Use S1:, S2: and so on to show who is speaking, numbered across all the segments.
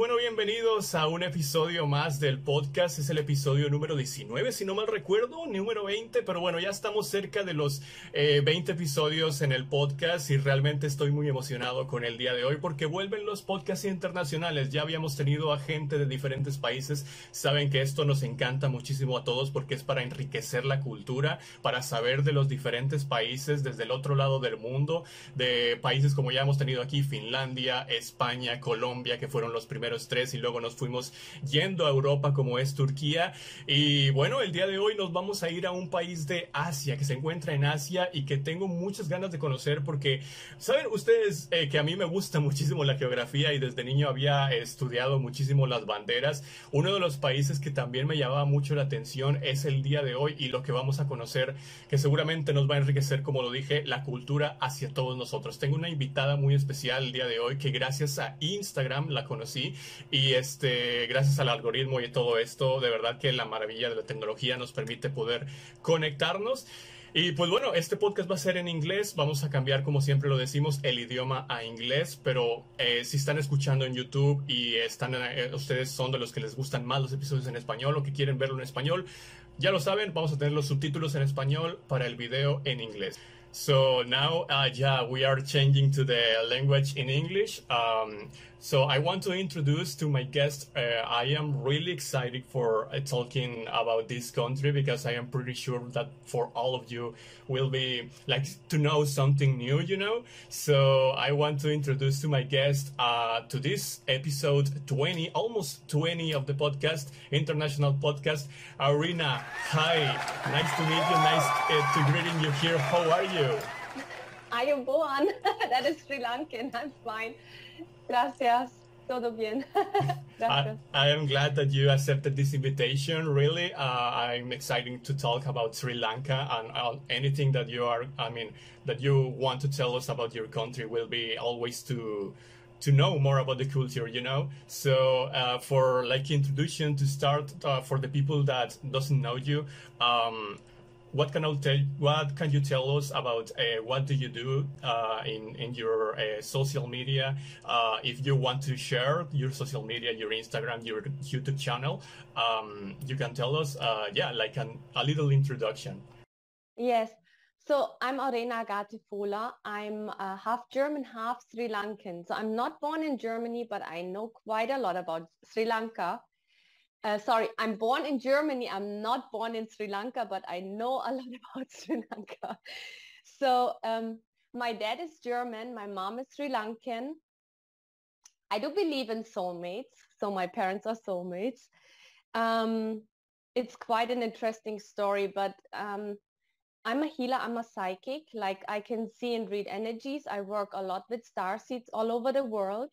S1: Bueno, bienvenidos a un episodio más del podcast. Es el episodio número 19, si no mal recuerdo, número 20, pero bueno, ya estamos cerca de los 20 eh, episodios en el podcast y realmente estoy muy emocionado con el día de hoy porque vuelven los podcasts internacionales. Ya habíamos tenido a gente de diferentes países. Saben que esto nos encanta muchísimo a todos porque es para enriquecer la cultura, para saber de los diferentes países desde el otro lado del mundo, de países como ya hemos tenido aquí, Finlandia, España, Colombia, que fueron los primeros tres y luego nos fuimos yendo a Europa como es Turquía. Y bueno, el día de hoy nos vamos a ir a un país de Asia que se encuentra en Asia y que tengo muchas ganas de conocer porque, ¿saben ustedes eh, que a mí me gusta muchísimo la geografía y desde niño había estudiado muchísimo las banderas? Uno de los países que también me llamaba mucho la atención es el día de hoy y lo que vamos a conocer, que seguramente nos va a enriquecer, como lo dije, la cultura hacia todos nosotros. Tengo una invitada muy especial el día de hoy que gracias a Instagram la conocí y este, gracias al algoritmo y todo esto, de verdad que la maravilla de la tecnología nos permite poder conectarnos. Y pues bueno, este podcast va a ser en inglés. Vamos a cambiar, como siempre lo decimos, el idioma a inglés. Pero eh, si están escuchando en YouTube y están, eh, ustedes son de los que les gustan más los episodios en español o que quieren verlo en español, ya lo saben, vamos a tener los subtítulos en español para el video en inglés. So now, uh, yeah, we are changing to the language in English. Um, so I want to introduce to my guest. Uh, I am really excited for uh, talking about this country because I am pretty sure that for all of you will be like to know something new, you know. So I want to introduce to my guest uh, to this episode 20, almost 20 of the podcast, international podcast. Arena. hi, nice to meet you. Nice uh, to greeting you here. How are you?
S2: Ayubowan. that is Sri Lankan. I'm fine. Gracias. Todo bien.
S1: I, I, am glad that you accepted this invitation. Really, uh, I'm excited to talk about Sri Lanka and uh, anything that you are. I mean, that you want to tell us about your country will be always to to know more about the culture. You know, so uh, for like introduction to start uh, for the people that doesn't know you. Um, what can I tell? What can you tell us about uh, what do you do uh, in in your uh, social media? Uh, if you want to share your social media, your Instagram, your YouTube channel, um, you can tell us. Uh, yeah, like an, a little introduction.
S2: Yes. So I'm Arena Gatifola. I'm half German, half Sri Lankan. So I'm not born in Germany, but I know quite a lot about Sri Lanka uh, sorry, I'm born in Germany. I'm not born in Sri Lanka, but I know a lot about Sri Lanka. So um, my dad is German. My mom is Sri Lankan. I do believe in soulmates. So my parents are soulmates. Um, it's quite an interesting story, but um, I'm a healer. I'm a psychic. Like I can see and read energies. I work a lot with star seeds all over the world.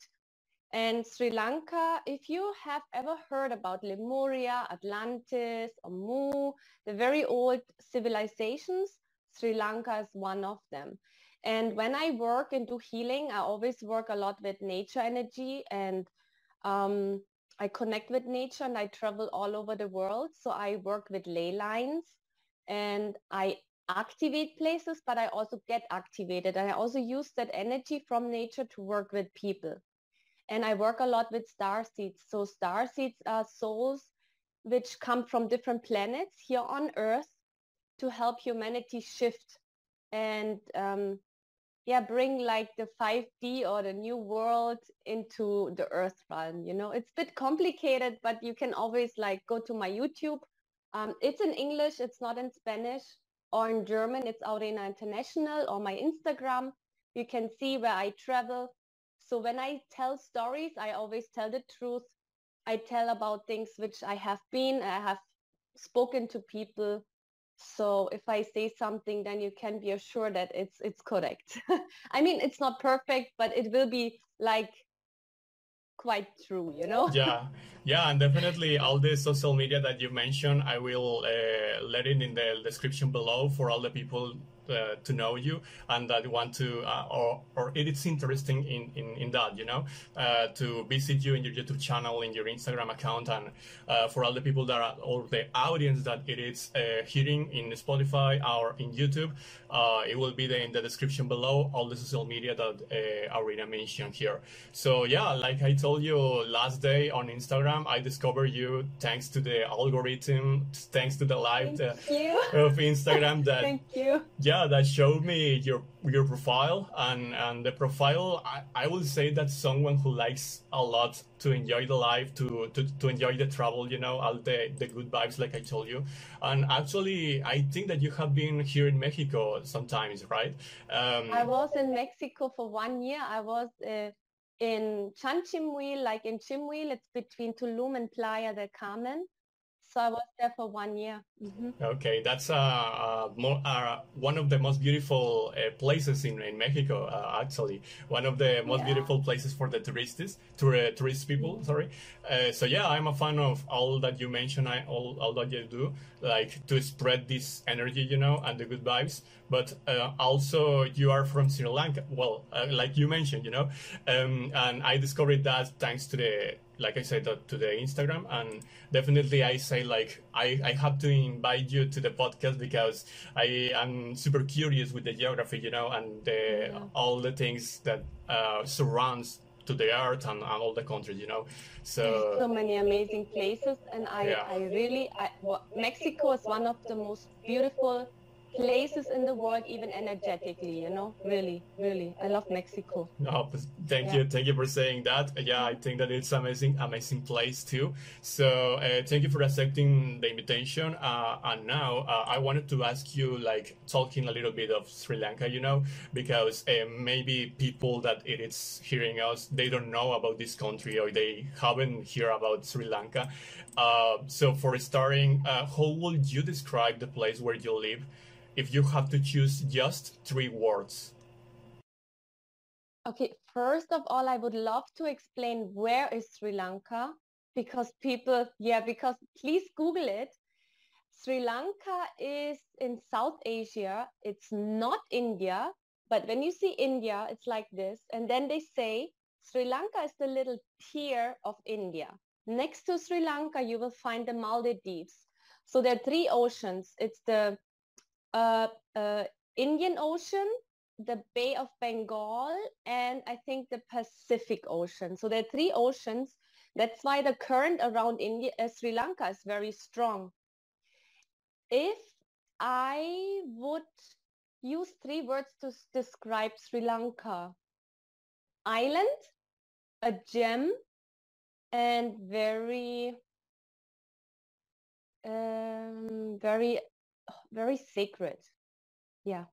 S2: And Sri Lanka, if you have ever heard about Lemuria, Atlantis, or Mu, the very old civilizations, Sri Lanka is one of them. And when I work into healing, I always work a lot with nature energy and um, I connect with nature and I travel all over the world. So I work with ley lines and I activate places, but I also get activated. And I also use that energy from nature to work with people. And I work a lot with star seeds. So star seeds are souls which come from different planets here on Earth to help humanity shift and um, yeah, bring like the 5D or the new world into the Earth realm. You know, it's a bit complicated, but you can always like go to my YouTube. Um, it's in English, it's not in Spanish or in German. It's Aurena International or my Instagram. You can see where I travel so when I tell stories, I always tell the truth. I tell about things which I have been, I have spoken to people. So if I say something, then you can be assured that it's it's correct. I mean, it's not perfect, but it will be like quite true, you know?
S1: yeah, yeah, and definitely all the social media that you mentioned, I will uh, let it in the description below for all the people uh, to know you and that want to uh, or or it's interesting in, in in that you know uh, to visit you in your youtube channel in your instagram account and uh, for all the people that are or the audience that it is uh, hearing in spotify or in youtube uh, it will be there in the description below all the social media that uh, Arena mentioned here. So yeah, like I told you last day on Instagram, I discovered you thanks to the algorithm, thanks to the live of Instagram that
S2: Thank you.
S1: yeah that showed me your your profile and and the profile I, I will say that someone who likes a lot to enjoy the life to, to to enjoy the travel you know all the the good vibes like i told you. And actually i think that you have been here in mexico sometimes right?
S2: Um, i was in mexico for one year. I was uh, in Chanchimuil, like in Chemuyil, it's between Tulum and Playa del Carmen. So I was there for one year.
S1: Mm-hmm. Okay, that's uh, uh, more, uh, one of the most beautiful uh, places in, in Mexico. Uh, actually, one of the most yeah. beautiful places for the tourists, to, uh, tourist people. Mm-hmm. Sorry. so yeah, I'm a fan of all that you mentioned. I, all all that you do, like to spread this energy, you know, and the good vibes. But also, you are from Sri Lanka. Well, like you mentioned, you know, um, and I discovered that thanks to the like I said, to the Instagram. And definitely I say like, I, I have to invite you to the podcast because I am super curious with the geography, you know, and the, yeah. all the things that uh, surrounds to the earth and, and, all the countries, you know. So
S2: so many amazing places, and I yeah. I really I, well, Mexico is one of the most beautiful places in the world even energetically you know? Really really. I love mexico.
S1: No thank yeah. you thank you for saying that. Yeah i think that it's amazing amazing place too. So uh, thank you for accepting the invitation. Uh, and now uh, i wanted to ask you like talking a little bit of sri lanka you know? Because uh, maybe people that it is hearing us they don't know about this country or they haven't heard about sri lanka. Uh, so for starting uh, how would you describe the place where you live if you have to choose just three words?
S2: Okay, first of all, I would love to explain where is Sri Lanka because people, yeah, because please Google it. Sri Lanka is in South Asia. It's not India, but when you see India, it's like this. And then they say Sri Lanka is the little tear of India. Next to Sri Lanka, you will find the Maldives. So there are three oceans. It's the uh, uh, Indian Ocean, the Bay of Bengal, and I think the Pacific Ocean. So there are three oceans. That's why the current around India, uh, Sri Lanka is very strong. If I would use three words to describe Sri Lanka, island, a gem, and very, um, very very sacred. Yeah.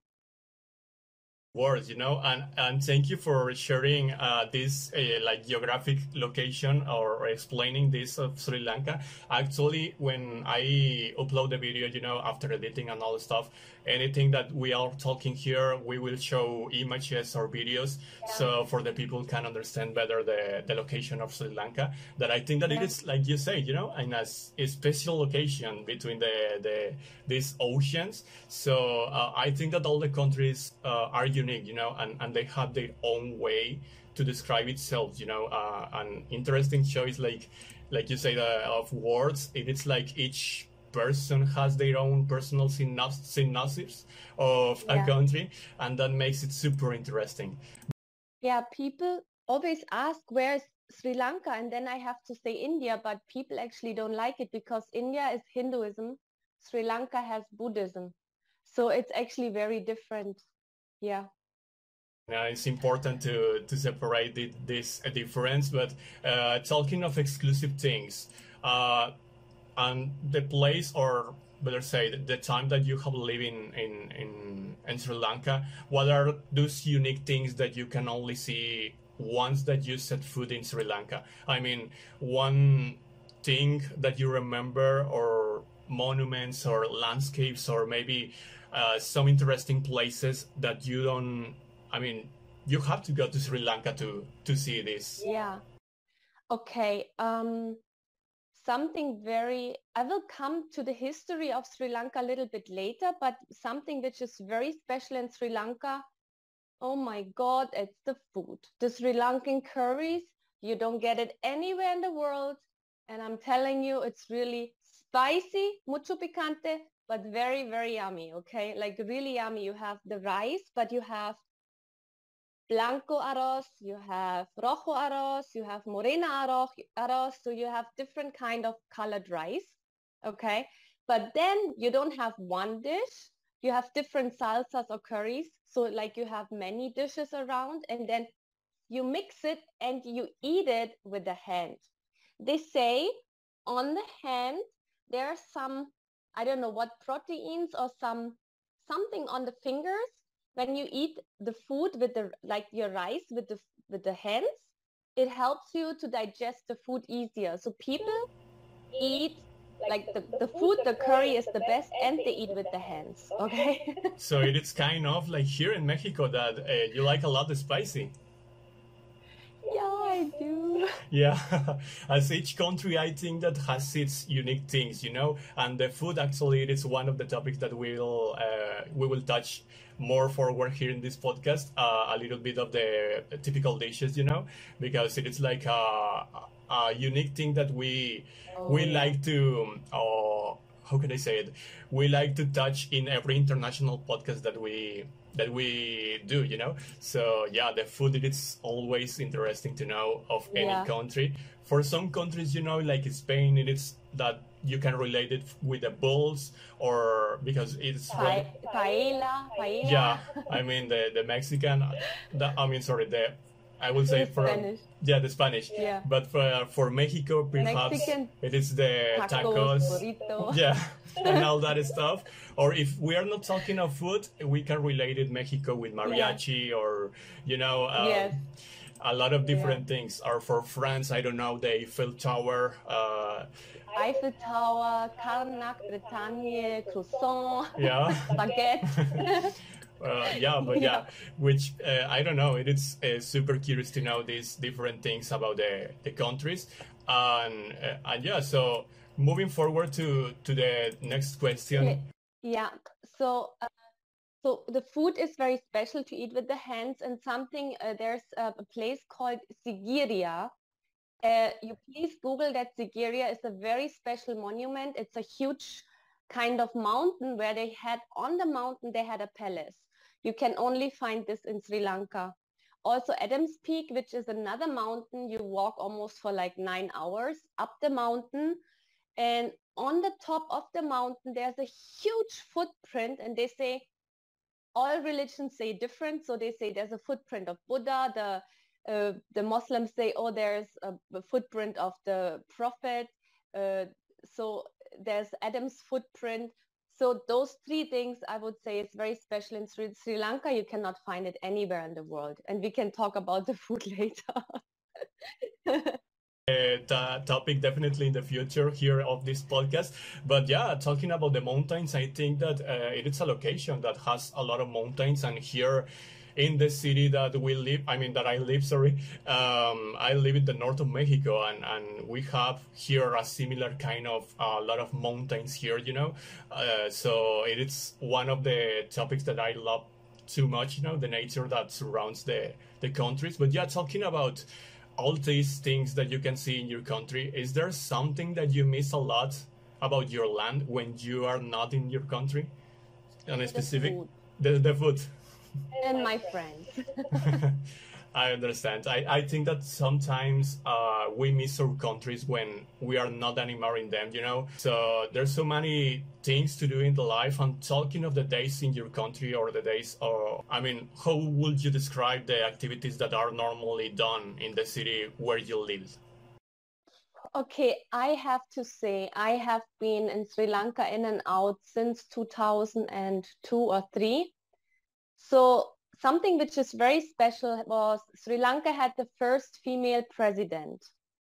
S1: Words, you know, and and thank you for sharing uh, this uh, like geographic location or explaining this of Sri Lanka. Actually, when I upload the video, you know, after editing and all the stuff, anything that we are talking here, we will show images or videos, yeah. so for the people can understand better the, the location of Sri Lanka. That I think that yeah. it is like you say, you know, in a, a special location between the the these oceans. So uh, I think that all the countries uh, are unique, you know, and and they have their own way to describe itself, you know. Uh, an interesting choice, like like you say, the, of words. It is like each person has their own personal synopsis of yeah. a country, and that makes it super interesting.
S2: Yeah, people always ask where is Sri Lanka, and then I have to say India, but people actually don't like it because India is Hinduism, Sri Lanka has Buddhism, so it's actually very different. Yeah.
S1: Yeah, it's important to to separate the, this difference. But uh, talking of exclusive things, uh, and the place or better say the, time that you have lived in, in, in, in Sri Lanka, what are those unique things that you can only see once that you set foot in Sri Lanka? I mean, one thing that you remember or monuments or landscapes or maybe uh, some interesting places that you don't, I mean, you have to go to Sri Lanka to, to see this.
S2: Yeah. Okay. Um, something very, I will come to the history of Sri Lanka a little bit later, but something which is very special in Sri Lanka, oh my God, it's the food. The Sri Lankan curries, you don't get it anywhere in the world. And I'm telling you, it's really spicy, mucho picante, but very, very yummy, okay? Like really yummy. You have the rice, but you have blanco arroz, you have rojo arroz, you have morena arroz, arroz, so you have different kind of colored rice, okay? But then you don't have one dish, you have different salsas or curries. So like you have many dishes around and then you mix it and you eat it with the hand. They say on the hand, there are some, I don't know what proteins or some something on the fingers when you eat the food with the like your rice with the with the hands it helps you to digest the food easier. So people eat like the, the food the curry is the best and they eat with the hands okay?
S1: So it's kind of like here in mexico that uh, you like a lot of spicy
S2: yeah i do.
S1: Yeah. As each country i think that has its unique things you know? And the food actually it is one of the topics that we'll uh, we will touch more forward here in this podcast uh, a little bit of the typical dishes you know? Because it is like a, a unique thing that we oh, we yeah. like to uh, how can i say it we like to touch in every international podcast that we that we do you know so yeah the food it is always interesting to know of any yeah. country for some countries you know like spain it is that you can relate it with the bulls or because it's
S2: pa- paella, paella.
S1: yeah i mean the the mexican the, i mean sorry the i would say for yeah the spanish
S2: yeah
S1: but for for mexico perhaps
S2: Mexican
S1: it is the
S2: tacos,
S1: tacos yeah and all that stuff or if we are not talking of food we can relate it mexico with mariachi yeah. or you know um,
S2: yes
S1: a lot of different yeah. things are for France. I don't know the Eiffel Tower, uh,
S2: Eiffel Tower, Carnac, Bretagne, croissant,
S1: yeah,
S2: baguette.
S1: Uh, yeah, but yeah, yeah. which uh, I don't know. It is uh, super curious to know these different things about the, the countries, and uh, and yeah. So moving forward to to the next question.
S2: Yeah. So. Uh, so the food is very special to eat with the hands, and something uh, there's a, a place called Sigiriya, uh, you please Google that Sigiriya is a very special monument. It's a huge kind of mountain where they had on the mountain, they had a palace. You can only find this in Sri Lanka. Also Adams Peak, which is another mountain, you walk almost for like nine hours up the mountain. And on the top of the mountain, there's a huge footprint and they say all religions say different. So they say there's a footprint of Buddha, the uh, the Muslims say, oh, there's a, a footprint of the prophet. Uh, so there's Adam's footprint. So those three things I would say is very special in Sri, Sri Lanka. You cannot find it anywhere in the world. And we can talk about the food later.
S1: uh, topic definitely in the future here of this podcast. But yeah, talking about the mountains, I think that uh, it is a location that has a lot of mountains, and here in the city that we live, I mean, that I live, sorry, um, I live in the north of Mexico and, and we have here a similar kind of a uh, lot of mountains here, you know. Uh, so it is one of the topics that I love too much, you know, the nature that surrounds the, the countries. But yeah, talking about all these things that you can see in your country, is there something that you miss a lot about your land when you are not in your country? On a specific, the, the food
S2: and my friend.
S1: I understand. I, I think that sometimes uh, we miss our countries when we are not anymore in them, you know? So there's so many things to do in the life. And talking of the days in your country or the days, or I mean, how would you describe the activities that are normally done in the city where you live?
S2: Okay, I have to say, I have been in Sri Lanka in and out since 2002 or 3 so something which is very special was Sri Lanka had the first female president.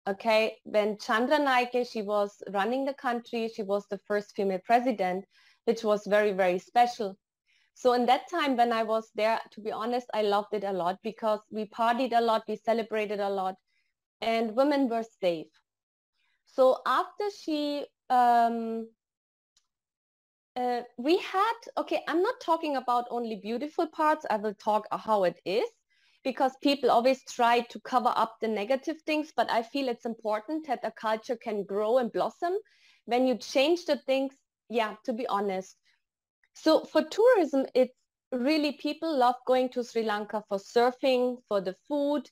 S2: Okay, when Chandra Naike, she was running the country, she was the first female president, which was very, very special. So in that time when I was there, to be honest, I loved it a lot because we partied a lot, we celebrated a lot, and women were safe. So after she, um, uh, we had, okay, I'm not talking about only beautiful parts. I will talk how it is because people always try to cover up the negative things, but I feel it's important that a culture can grow and blossom when you change the things. Yeah, to be honest. So for tourism, it's really people love going to Sri Lanka for surfing, for the food.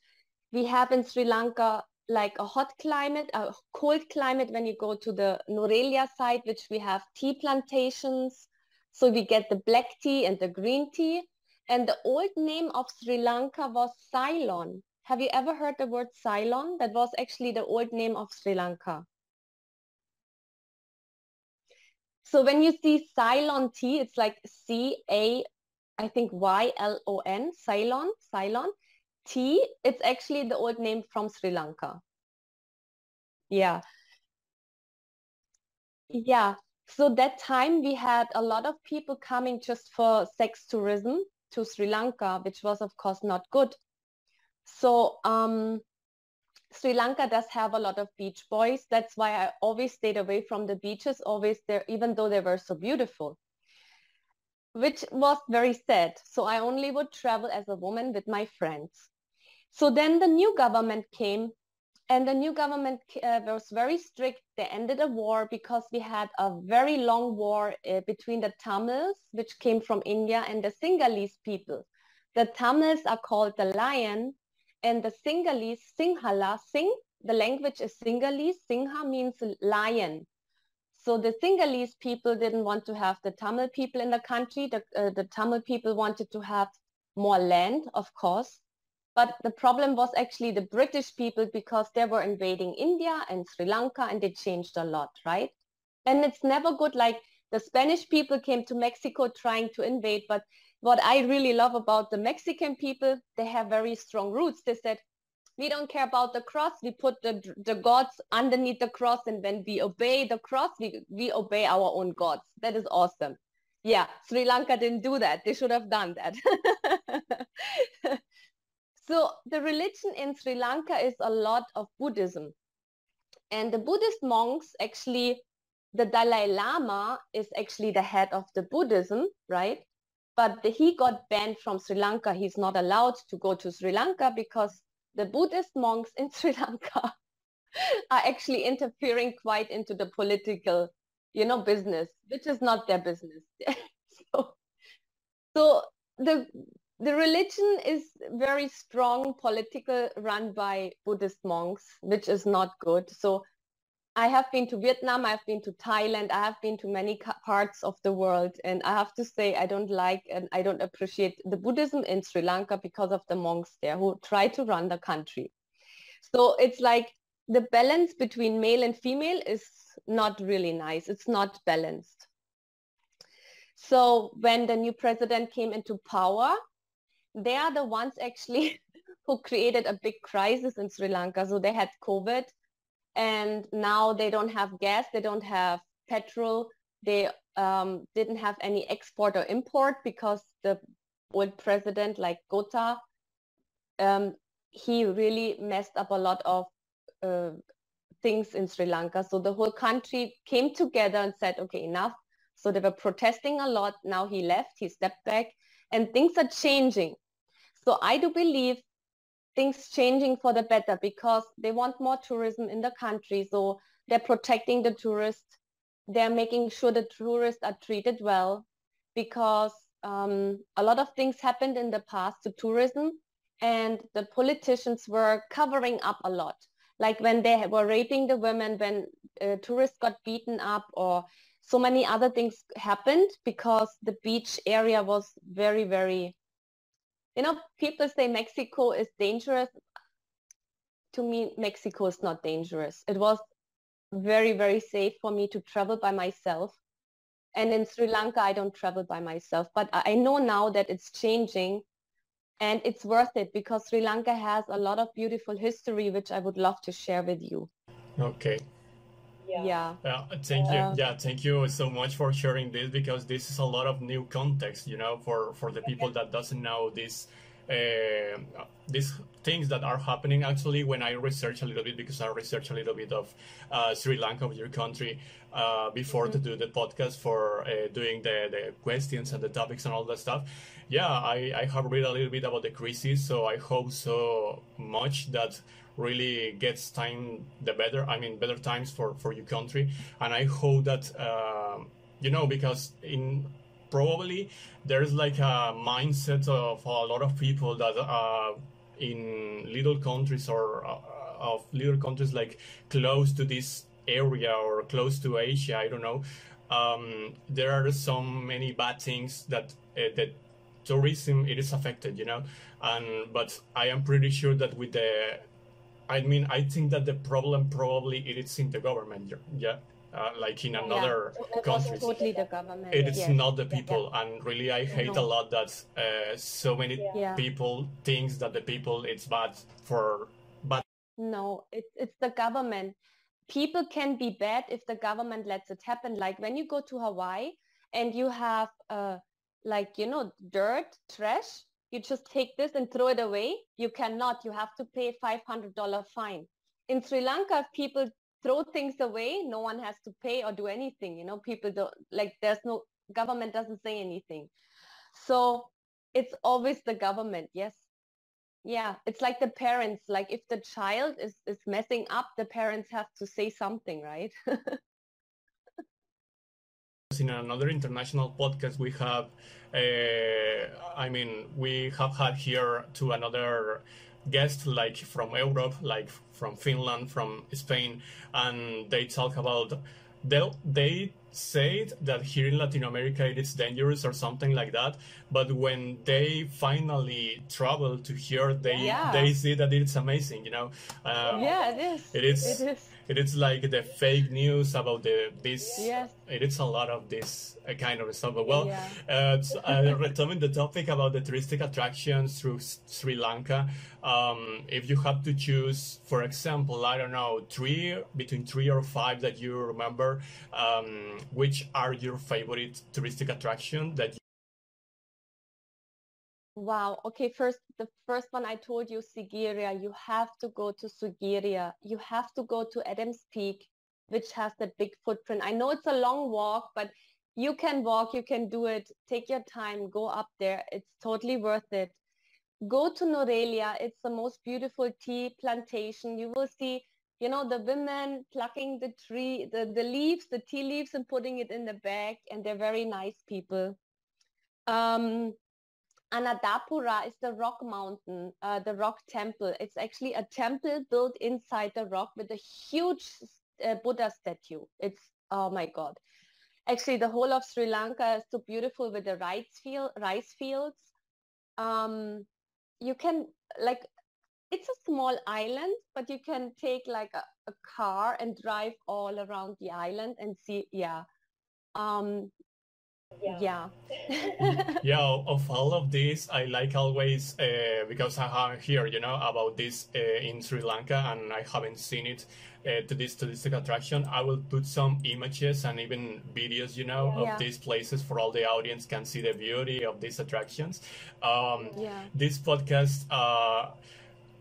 S2: We have in Sri Lanka like a hot climate, a cold climate when you go to the Nuwara Eliya side, which we have tea plantations. So we get the black tea and the green tea. And the old name of Sri Lanka was Ceylon. Have you ever heard the word Ceylon? That was actually the old name of Sri Lanka. So when you see Ceylon tea, it's like C-A, I think Y-L-O-N, Ceylon, Ceylon tea. It's actually the old name from Sri Lanka. Yeah. Yeah. So that time we had a lot of people coming just for sex tourism to Sri Lanka, which was of course not good. So um, Sri Lanka does have a lot of beach boys. That's why I always stayed away from the beaches, always there, even though they were so beautiful, which was very sad. So I only would travel as a woman with my friends. So then the new government came and the new government uh, was very strict. They ended a war because we had a very long war uh, between the Tamils, which came from India, and the Sinhalese people. The Tamils are called the lion, and the Sinhalese, Sinhala, Sing, the language is Sinhalese. Singha means lion. So the Sinhalese people didn't want to have the Tamil people in the country. The, uh, the Tamil people wanted to have more land, of course. But the problem was actually the British people because they were invading India and Sri Lanka and they changed a lot, right? And it's never good like the Spanish people came to Mexico trying to invade. But what I really love about the Mexican people, they have very strong roots. They said, we don't care about the cross. We put the, the gods underneath the cross. And when we obey the cross, we, we obey our own gods. That is awesome. Yeah, Sri Lanka didn't do that. They should have done that. So the religion in Sri Lanka is a lot of Buddhism. And the Buddhist monks actually, the Dalai Lama is actually the head of the Buddhism, right? But the, he got banned from Sri Lanka. He's not allowed to go to Sri Lanka because the Buddhist monks in Sri Lanka are actually interfering quite into the political, you know, business, which is not their business. so, so the the religion is very strong political run by buddhist monks which is not good. So i have been to vietnam i've been to thailand i have been to many parts of the world and i have to say i don't like and i don't appreciate the buddhism in sri lanka because of the monks there who try to run the country. So it's like the balance between male and female is not really nice it's not balanced. So when the new president came into power they are the ones actually who created a big crisis in Sri Lanka. So they had COVID and now they don't have gas, they don't have petrol, they um, didn't have any export or import because the old president like Gota, um, he really messed up a lot of uh, things in Sri Lanka. So the whole country came together and said, okay, enough. So they were protesting a lot. Now he left, he stepped back and things are changing. So I do believe things changing for the better because they want more tourism in the country. So they're protecting the tourists. They're making sure the tourists are treated well because um, a lot of things happened in the past to tourism and the politicians were covering up a lot. Like when they were raping the women, when uh, tourists got beaten up or so many other things happened because the beach area was very, very you know, people say Mexico is dangerous. To me, Mexico is not dangerous. It was very, very safe for me to travel by myself. And in Sri Lanka, I don't travel by myself. But I know now that it's changing and it's worth it because Sri Lanka has a lot of beautiful history, which I would love to share with you.
S1: Okay
S2: yeah.
S1: Yeah. Thank you. Yeah. Thank you so much for sharing this because this is a lot of new context you know for for the people that doesn't know this uh, these things that are happening actually when I research a little bit because I research a little bit of uh, Sri Lanka, of your country, uh, before mm-hmm. to do the podcast for uh, doing the, the questions and the topics and all that stuff. Yeah, I, I have read a little bit about the crisis, so I hope so much that really gets time the better. I mean, better times for for your country, and I hope that uh, you know because in probably there's like a mindset of a lot of people that are in little countries or uh, of little countries like close to this area or close to Asia, I don't know. Um, there are so many bad things that uh, that tourism it is affected, you know. And but I am pretty sure that with the, I mean, I think that the problem probably it is in the government, yeah uh, like in another yeah. countries.
S2: Totally the government.
S1: It is yes. not the people, yeah. and really, I hate no. a lot that uh, so many yeah. people thinks that the people it's bad for bad.
S2: No, it's it's the government. People can be bad if the government lets it happen. Like when you go to Hawaii and you have uh, like you know dirt, trash. You just take this and throw it away. You cannot. You have to pay five hundred dollar fine. In Sri Lanka, if people throw things away no one has to pay or do anything you know? People don't like there's no government doesn't say anything. So it's always the government yes. Yeah it's like the parents like if the child is is messing up the parents have to say something right?
S1: In another international podcast we have uh, i mean we have had here to another guests like from Europe, like from Finland, from Spain, and they talk about they they say that here in Latin America it is dangerous or something like that. But when they finally travel to here, they yeah. they see that it's amazing. You know.
S2: Um, yeah, it is.
S1: It is. It is it is like the fake news about the this
S2: yes.
S1: it is a lot of this uh, kind of stuff but well yeah. uh, uh, returning the topic about the touristic attractions through sri lanka um, if you have to choose for example i don't know three between three or five that you remember um, which are your favorite touristic attraction that
S2: Wow. Okay. First, the first one I told you, Sigiriya. You have to go to Sigiriya. You have to go to Adams Peak, which has that big footprint. I know it's a long walk, but you can walk. You can do it. Take your time. Go up there. It's totally worth it. Go to Nuwara Eliya. It's the most beautiful tea plantation. You will see, you know, the women plucking the tree, the, the leaves, the tea leaves and putting it in the bag. And they're very nice people. Um, Anuradhapura is the rock mountain, uh, the rock temple. It's actually a temple built inside the rock with a huge uh, Buddha statue. It's, oh my God. Actually, the whole of Sri Lanka is so beautiful with the rice, field, rice fields. Um, you can, like, it's a small island, but you can take like a, a car and drive all around the island and see, yeah. Um, yeah
S1: yeah of all of this i like always uh, because i have here you know about this uh, in sri lanka and i haven't seen it uh, to this touristic attraction i will put some images and even videos you know yeah. of these places for all the audience can see the beauty of these attractions um,
S2: yeah.
S1: this podcast uh,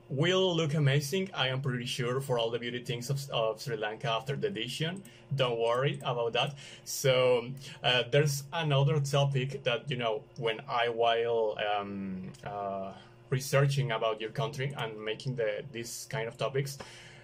S1: will look amazing. I am pretty sure for all the beauty things of, of Sri Lanka after the edition. Don't worry about that. So uh, there's another topic that you know when I while um, uh, researching about your country and making the these kind of topics.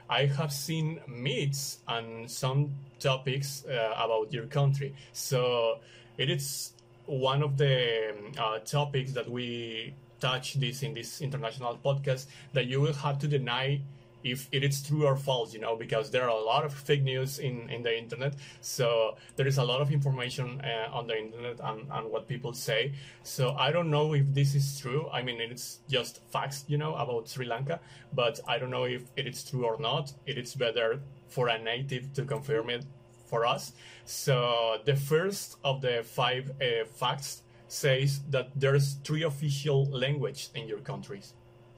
S1: I have seen myths and some topics uh, about your country. So it is one of the uh, topics that we touch this in this international podcast that you will have to deny if it is true or false you know because there are a lot of fake news in in the internet. So there is a lot of information uh, on the internet and, and what people say. So i don't know if this is true. I mean it's just facts you know about sri lanka but i don't know if it is true or not. It is better for a native to confirm it for us. So the first of the five uh, facts says that there's three official languages in your countries,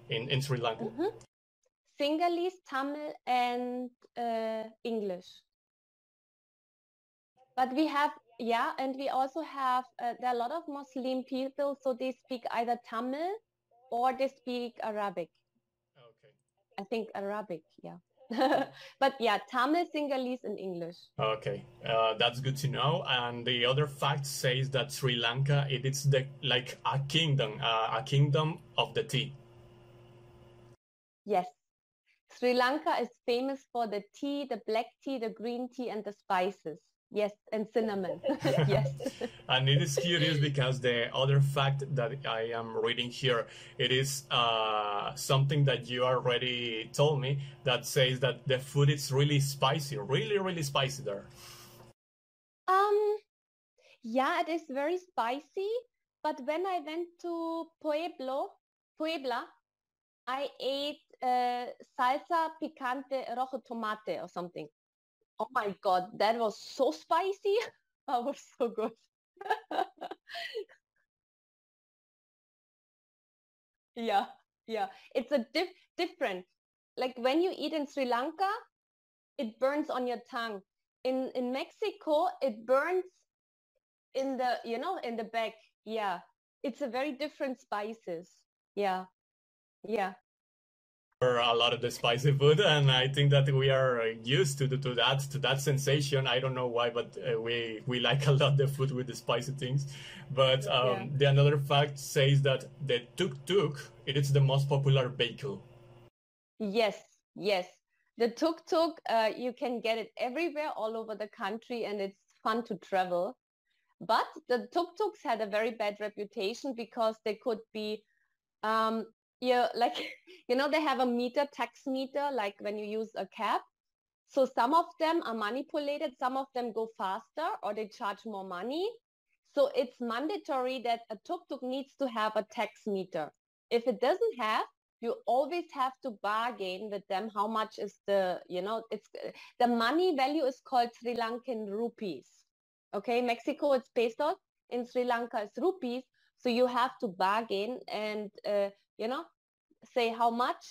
S1: in, in Sri Lanka. Mm-hmm.
S2: Sinhalese, Tamil, and uh, English. But we have, yeah, and we also have, uh, there are a lot of Muslim people, so they speak either Tamil or they speak Arabic.
S1: Okay.
S2: I think Arabic, yeah. but yeah, Tamil, Sinhalese, and English.
S1: Okay, uh, that's good to know. And the other fact says that Sri Lanka it is the like a kingdom, uh, a kingdom of the tea.
S2: Yes, Sri Lanka is famous for the tea, the black tea, the green tea, and the spices. Yes, and cinnamon. yes.
S1: and it is curious because the other fact that I am reading here, it is uh, something that you already told me that says that the food is really spicy, really, really spicy there.
S2: Um, yeah, it is very spicy. But when I went to Pueblo, Puebla, I ate uh, salsa picante rojo tomate or something. Oh my god, that was so spicy. that was so good. yeah, yeah. It's a diff different. Like when you eat in Sri Lanka, it burns on your tongue. In in Mexico, it burns in the you know in the back. Yeah, it's a very different spices. Yeah, yeah
S1: a lot of the spicy food and i think that we are used to, to that to that sensation. I don't know why but uh, we we like a lot the food with the spicy things. But um, yeah. the another fact says that the tuk-tuk it is the most popular vehicle
S2: yes yes. The tuk-tuk uh, you can get it everywhere all over the country and it's fun to travel. But the tuk-tuks had a very bad reputation because they could be um, yeah, like, you know, they have a meter, tax meter, like when you use a cab. So some of them are manipulated, some of them go faster or they charge more money. So it's mandatory that a tuk-tuk needs to have a tax meter. If it doesn't have, you always have to bargain with them how much is the, you know, it's the money value is called Sri Lankan rupees. Okay, Mexico it's pesos, in Sri Lanka it's rupees. So you have to bargain and uh, you know, say how much,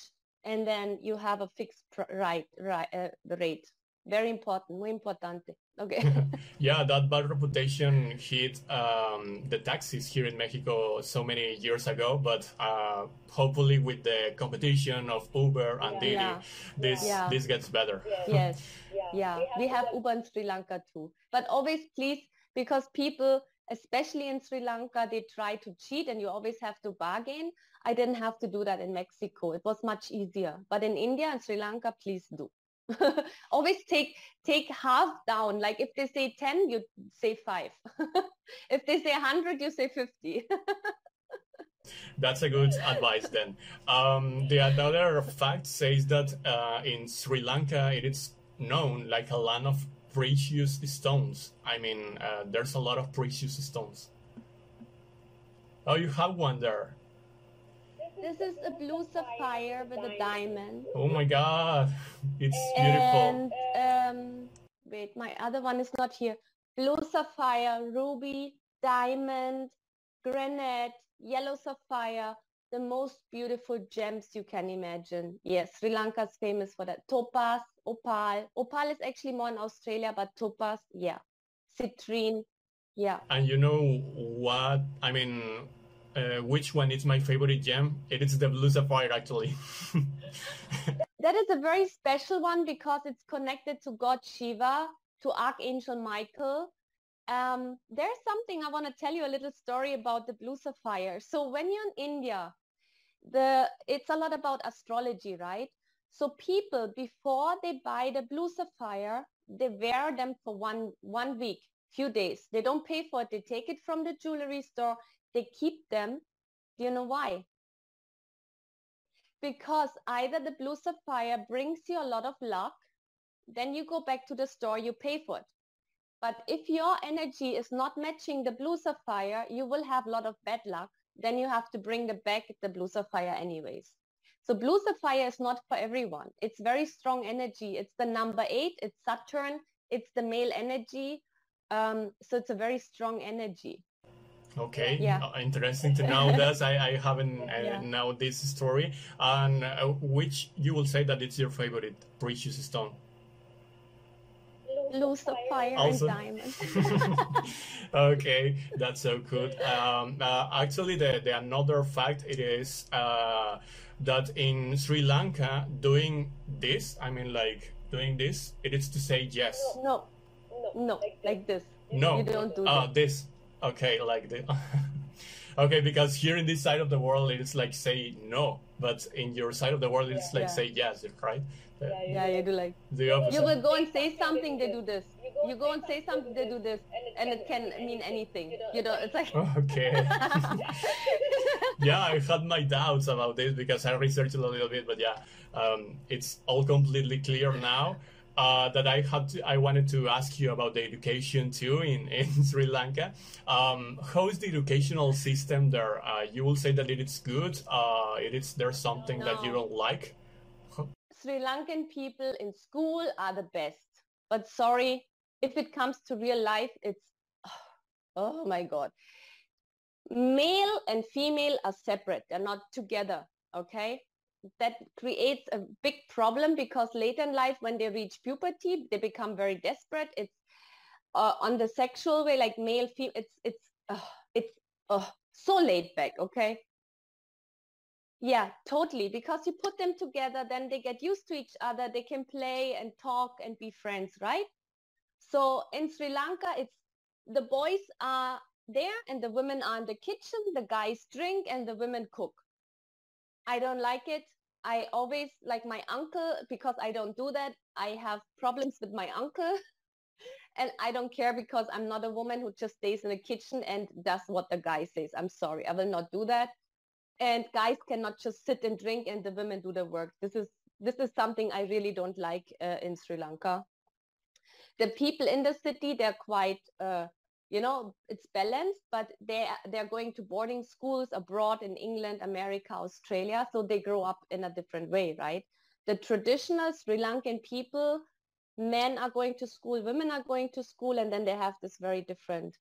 S2: and then you have a fixed pr- right, right, uh, rate. Very important, muy importante. Okay.
S1: yeah, that bad reputation hit um, the taxis here in Mexico so many years ago, but uh, hopefully with the competition of Uber and yeah. Didi, yeah. this yeah. this gets better.
S2: Yes. yeah. We have Uber in Sri Lanka too, but always please because people especially in Sri Lanka, they try to cheat and you always have to bargain. I didn't have to do that in Mexico. It was much easier. But in India and Sri Lanka, please do. always take take half down. Like if they say 10, you say 5. if they say 100, you say 50.
S1: That's a good advice then. Um, the other fact says that uh, in Sri Lanka, it is known like a land of precious stones. I mean, uh, there's a lot of precious stones. Oh, you have one there.
S2: This is a blue sapphire with a diamond.
S1: Oh my god, it's beautiful.
S2: And um, wait, my other one is not here. Blue sapphire, ruby, diamond, granite, yellow sapphire, the most beautiful gems you can imagine. Yes, Sri Lanka is famous for that. Topaz, opal. Opal is actually more in Australia, but topaz, yeah. Citrine, yeah.
S1: And you know what? I mean, uh, which one is my favorite gem? It is the blue sapphire, actually.
S2: that is a very special one because it's connected to God Shiva, to Archangel Michael. Um, there's something I want to tell you a little story about the blue sapphire. So when you're in India, the it's a lot about astrology, right? So people before they buy the blue sapphire, they wear them for one one week, few days. They don't pay for it. They take it from the jewelry store. They keep them. Do you know why? Because either the blue sapphire brings you a lot of luck, then you go back to the store, you pay for it. But if your energy is not matching the blue sapphire, you will have a lot of bad luck then you have to bring the back the blue sapphire anyways. So blue sapphire is not for everyone. It's very strong energy. It's the number eight. It's Saturn. It's the male energy. Um, so it's a very strong energy.
S1: Okay, yeah. Uh, interesting to know that. I, I haven't uh, yeah. know this story. And uh, which you will say that it's your favorite precious stone?
S2: Blue sapphire
S1: Also-
S2: and diamond.
S1: okay, that's so good. Um, uh, actually, the, the another fact it is uh, that in Sri Lanka, doing this, I mean, like doing this, it is to say yes.
S2: no, no, no, like this.
S1: No.
S2: You don't do that.
S1: this. Okay, like this. okay, because here in this side of the world, it's like say no, but in your side of the world, it's like
S2: Yeah.
S1: say yes, right? The,
S2: Yeah, you do like.
S1: the opposite.
S2: You will go and say something, they do this. You go and say something, they do this, and it can mean anything. You know, it's like.
S1: Okay. yeah, I had my doubts about this because I researched a little bit, but yeah, um, it's all completely clear now. Uh, that I had to, I wanted to ask you about the education too in, in Sri Lanka. Um, how is the educational system there? Uh, you will say that it is good. Uh, it is there something that you don't like?
S2: Sri Lankan people in school are the best. But sorry, if it comes to real life, it's, oh my God. Male and female are separate. They're not together. Okay. That creates a big problem because later in life, when they reach puberty, they become very desperate. It's uh, on the sexual way, like male, female, it's, it's, uh, it's uh, so laid back. Okay. Yeah, totally. Because you put them together, then they get used to each other. They can play and talk and be friends, right? So in Sri Lanka, it's the boys are there and the women are in the kitchen. The guys drink and the women cook. I don't like it. I always like my uncle because I don't do that. I have problems with my uncle. And I don't care because I'm not a woman who just stays in the kitchen and does what the guy says. I'm sorry. I will not do that and guys cannot just sit and drink and the women do the work this is this is something i really don't like uh, in sri lanka the people in the city they're quite uh, you know it's balanced but they they're going to boarding schools abroad in england america australia so they grow up in a different way right? The traditional sri lankan people men are going to school women are going to school and then they have this very different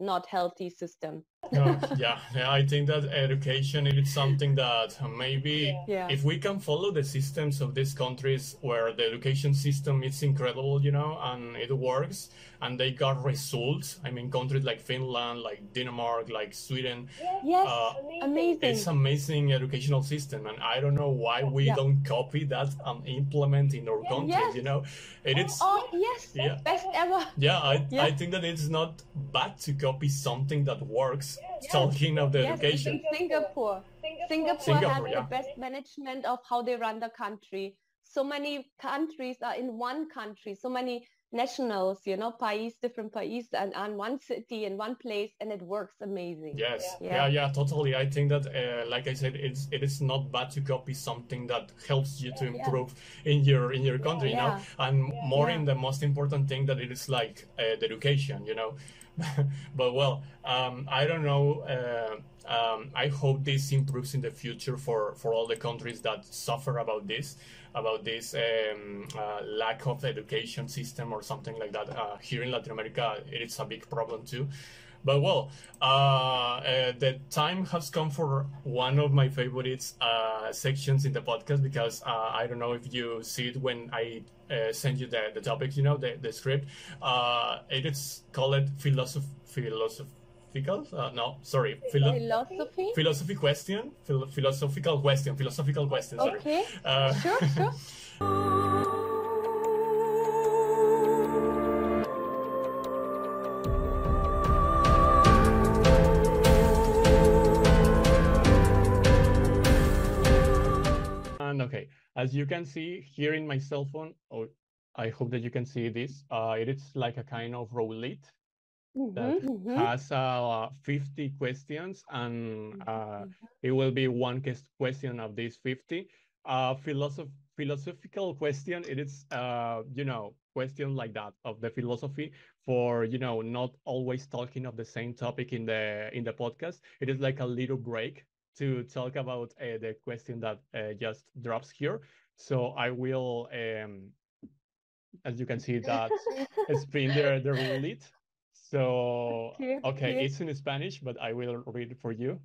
S2: not healthy system
S1: No, yeah, yeah, I think that education is something that maybe
S2: Yeah.
S1: if we can follow the systems of these countries where the education system is incredible, you know, and it works and they got results. I mean, countries like Finland, like Denmark, like Sweden,
S2: yes
S1: Uh,
S2: amazing
S1: it's amazing educational system, and I don't know why we
S2: Yeah.
S1: don't copy that and implement in our countries.
S2: Yes.
S1: You know, it is.
S2: Oh yes,
S1: Yeah.
S2: best ever.
S1: Yeah, I,
S2: Yeah.
S1: I think that it's not bad to copy something that works. Talking of the
S2: Yes,
S1: education.
S2: in Singapore. Singapore,
S1: Singapore,
S2: has
S1: yeah.
S2: the best management of how they run the country. So many countries are in one country. So many nationals, you know, pais, different pais, and on one city in one place, and it works amazing.
S1: Yes,
S2: Yeah.
S1: yeah, yeah, totally. I think that, uh, like I said, it's it is not bad to copy something that helps you to improve in your in your country, you know,
S2: Yeah.
S1: and more
S2: Yeah.
S1: in the most important thing that it is like uh, the education, you know. but well, um, I don't know. Uh, um, I hope this improves in the future for for all the countries that suffer about this, about this um, uh, lack of education system or something like that. Uh, here in Latin America, it is a big problem too. But well, uh, uh, the time has come for one of my favorites uh, sections in the podcast because uh, I don't know if you see it when I uh, send you the, the topic, you know, the, the script. Uh, it is called philosoph- philosophical. Uh, no, sorry, philo-
S2: Philosophy.
S1: philosophy question, phil- philosophical question, philosophical question. Sorry.
S2: Okay.
S1: Uh,
S2: Sure, sure.
S1: okay, as you can see here in my cell phone, or I hope that you can see this. Uh, it is like a kind of roulette that
S2: Mhm, mhm.
S1: has uh, 50 questions, and uh, it will be one question of these 50. Uh, philosoph- philosophical question. It is, uh, you know, question like that of the philosophy for you know not always talking of the same topic in the in the podcast. It is like a little break to talk about uh, the question that uh, just drops here. So I will, um, as you can see, that it's been there the the roulette. So
S2: Okay,
S1: okay, it's in Spanish, but I will read it for you.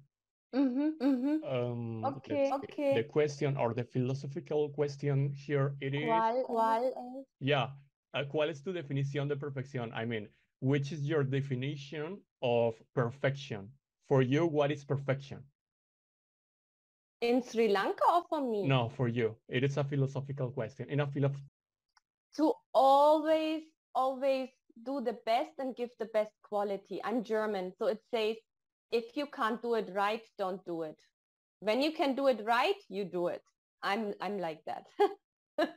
S2: Mhm, mhm.
S1: Um,
S2: Okay, okay.
S1: The question or the philosophical question here it is.
S2: ¿Cuál, cuál es?
S1: Yeah. uh, ¿cuál es tu definición de perfección? I mean, which is your definition of perfection? For you, what is perfection?
S2: In Sri Lanka or for me?
S1: No, for you. It is a philosophical question. In a philo-
S2: to always, always do the best and give the best quality. I'm German, so it says, if you can't do it right, don't do it. When you can do it right, you do it. I'm I'm like that.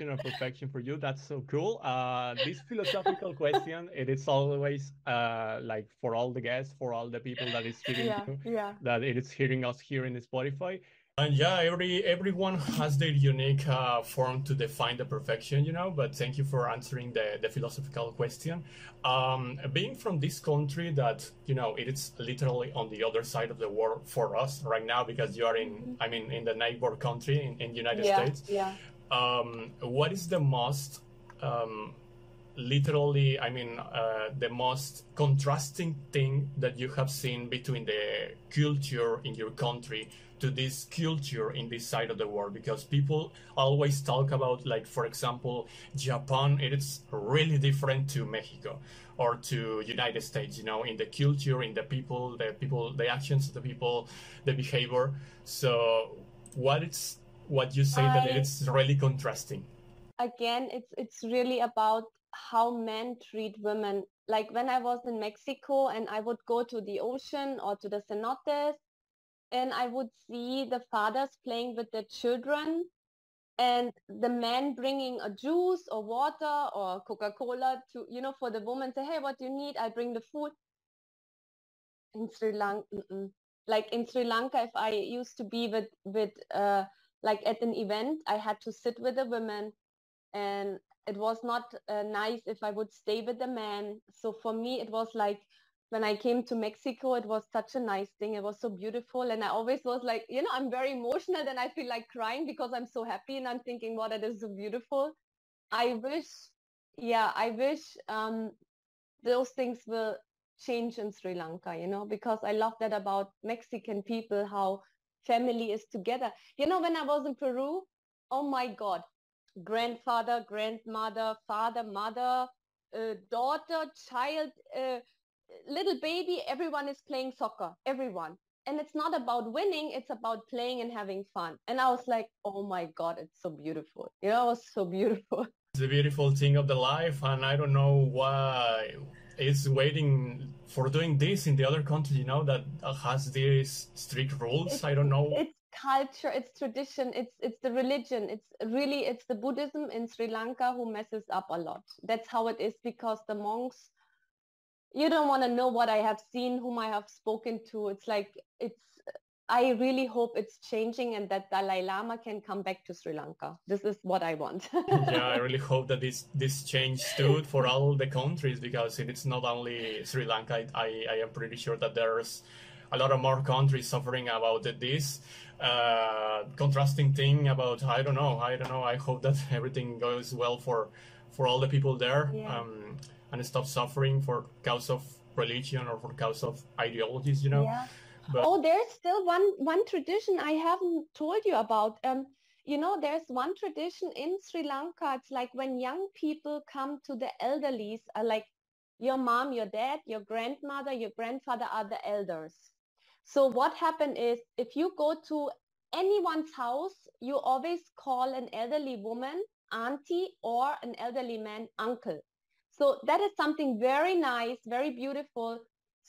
S1: of perfection for you. That's so cool. Uh this philosophical question it is always uh like for all the guests for all the people that is hearing
S2: yeah,
S1: you,
S2: yeah.
S1: that it is hearing us here in spotify. And yeah every everyone has their unique uh, form to define the perfection you know but thank you for answering the the philosophical question. Um being from this country that you know it is literally on the other side of the world for us right now because you are in mm-hmm. i mean in the neighbor country in, in united
S2: yeah,
S1: states.
S2: yeah
S1: um, what is the most um, literally i mean uh, the most contrasting thing that you have seen between the culture in your country to this culture in this side of the world? Because people always talk about like for example japan it is really different to mexico or to united states you know in the culture in the people the people the actions of the people the behavior. So what is what you say I, that it's really contrasting.
S2: Again it's it's really about how men treat women. Like when i was in mexico and i would go to the ocean or to the cenotes and i would see the fathers playing with their children and the men bringing a juice or water or coca-cola to you know for the woman say hey what do you need? I bring the food. In sri lanka like in sri lanka if i used to be with with uh, like at an event i had to sit with the women and it was not uh, nice if i would stay with the man. So for me it was like when i came to mexico it was such a nice thing. It was so beautiful. And i always was like you know i'm very emotional and i feel like crying because i'm so happy and i'm thinking wow that is so beautiful. I wish yeah i wish um, those things will change in sri lanka you know because i love that about mexican people how family is together. You know, when I was in Peru, oh my God, grandfather, grandmother, father, mother, uh, daughter, child, uh, little baby, everyone is playing soccer, everyone. And it's not about winning, it's about playing and having fun. And I was like, oh my God, it's so beautiful. You know, it was so beautiful.
S1: It's a beautiful thing of the life. And I don't know why is waiting for doing this in the other country, you know, that has these strict rules. It's, I don't know.
S2: It's culture, it's tradition, it's it's the religion. It's really it's the Buddhism in Sri Lanka who messes up a lot. That's how it is because the monks you don't want to know what I have seen, whom I have spoken to. It's like it's I really hope it's changing and that Dalai Lama can come back to Sri Lanka. This is what I want.
S1: yeah, I really hope that this this change stood for all the countries because it's not only Sri Lanka. I, I am pretty sure that there's a lot of more countries suffering about this uh, contrasting thing about I don't know. I don't know. I hope that everything goes well for for all the people there yeah. um, and stop suffering for cause of religion or for cause of ideologies. You know.
S2: Yeah but... Oh, there's still one one tradition I haven't told you about. Um, you know, there's one tradition in Sri Lanka. It's like when young people come to the elderlies, uh, like your mom, your dad, your grandmother, your grandfather are the elders. So what happened is if you go to anyone's house, you always call an elderly woman auntie or an elderly man uncle. So that is something very nice, very beautiful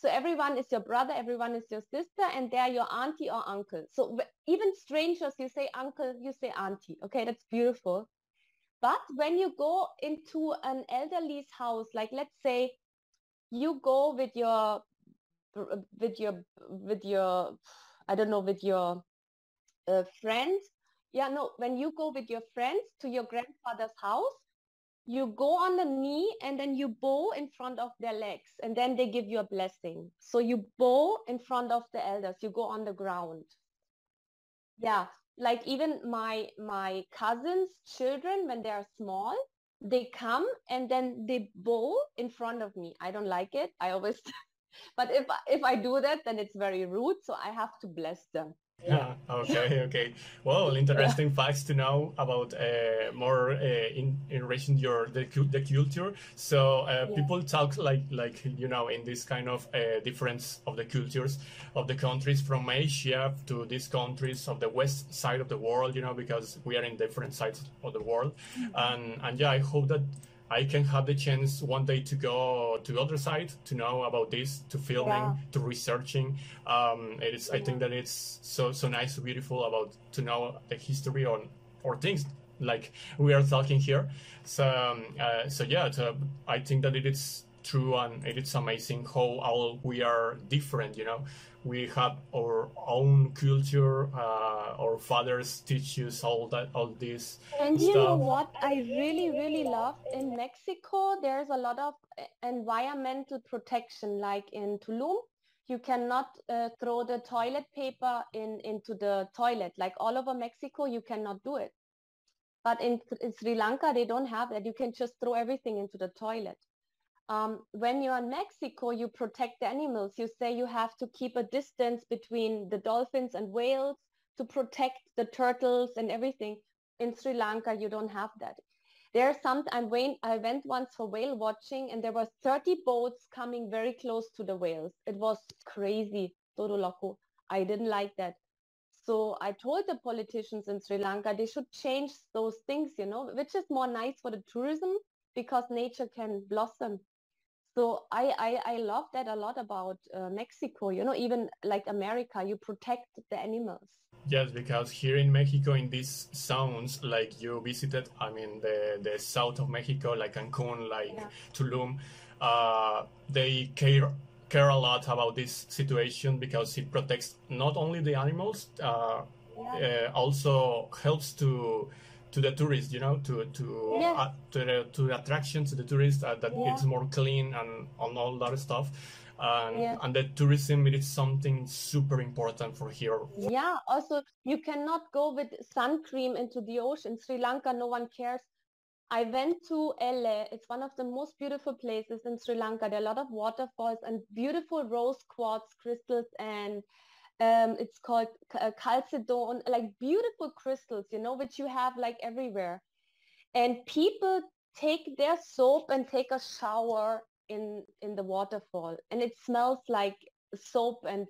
S2: so everyone is your brother, everyone is your sister, and they're your auntie or uncle. So even strangers, you say uncle, you say auntie. Okay, that's beautiful. But when you go into an elderly's house, like let's say you go with your with your with your I don't know with your uh, friends. Yeah, no. When you go with your friends to your grandfather's house, you go on the knee and then you bow in front of their legs and then they give you a blessing. So you bow in front of the elders, you go on the ground. Yeah, like even my my cousins' children when they are small, they come and then they bow in front of me. I don't like it. I always but if if I do that then it's very rude, so I have to bless them.
S1: Yeah. okay. Okay. Well, interesting facts to know about uh, more uh, in enriching your the, the culture. So uh, yeah. people talk like like you know in this kind of uh, difference of the cultures of the countries from Asia to these countries of the west side of the world. You know because we are in different sides of the world, mm -hmm. and and yeah, I hope that I can have the chance one day to go to the other side to know about this, to filming, yeah. to researching. Um, it is. Yeah. I think that it's so so nice, beautiful about to know the history on or things like we are talking here. So um, uh, so yeah, so I think that it is true and it is amazing how all we are different. You know, we have our own culture. Uh, our fathers teach us all that, all this.
S2: And stuff. you know what I really, really love in Mexico? There's a lot of environmental protection, like in Tulum. You cannot uh, throw the toilet paper in into the toilet. Like all over Mexico, you cannot do it. But in, in Sri Lanka, they don't have that. You can just throw everything into the toilet um, when you're in Mexico, you protect the animals. You say you have to keep a distance between the dolphins and whales to protect the turtles and everything. In Sri Lanka, you don't have that. There's some, I went, I went once for whale watching and there were 30 boats coming very close to the whales. It was crazy, todo loco. I didn't like that. So I told the politicians in Sri Lanka they should change those things, you know, which is more nice for the tourism because nature can blossom so I, I, I love that a lot about uh, Mexico, you know, even like America, you protect the animals.
S1: Yes, because here in Mexico, in these zones, like you visited, I mean, the, the south of Mexico, like Cancun, like yeah. Tulum, uh, they care care a lot about this situation because it protects not only the animals, uh, yeah. Uh, also helps to to the tourists, you know, to to
S2: yeah. uh,
S1: to the to the attraction to the tourists uh, that yeah. it's more clean and, and all that stuff. And, yeah. and the tourism it is something super important for here.
S2: Yeah. Also, you cannot go with sun cream into the ocean. Sri Lanka, no one cares. I went to Ella. It's one of the most beautiful places in Sri Lanka. There are a lot of waterfalls and beautiful rose quartz crystals and um, it's called uh, chalcedon, like beautiful crystals, you know, which you have like everywhere. And people take their soap and take a shower in in the waterfall, and it smells like soap. And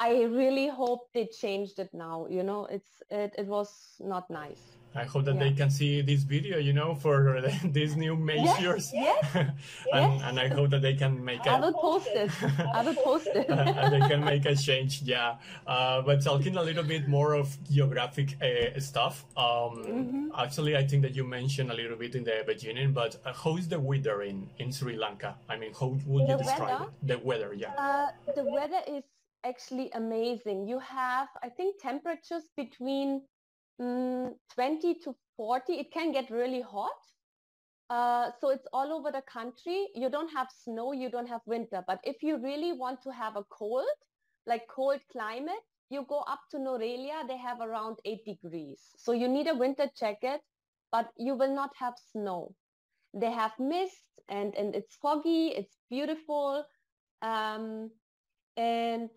S2: I really hope they changed it now. You know, it's it, it was not nice.
S1: I hope that yeah. they can see this video, you know, for these new measures.
S2: Yes, yes,
S1: and,
S2: yes.
S1: and I hope that they can make
S2: I will post it. I will post it. and
S1: they can make a change, yeah. Uh, but talking a little bit more of geographic uh, stuff. Um, mm-hmm. Actually, I think that you mentioned a little bit in the beginning, but uh, how is the weather in, in Sri Lanka? I mean, how would the you describe weather? it? The weather, yeah.
S2: Uh, the weather is actually amazing. You have, I think, temperatures between mm, 20 to 40. It can get really hot. Uh, so it's all over the country. You don't have snow, you don't have winter. But if you really want to have a cold, like cold climate, you go up to Nuwara Eliya, they have around 8 degrees. So you need a winter jacket, but you will not have snow. They have mist and, and it's foggy, it's beautiful. Um, and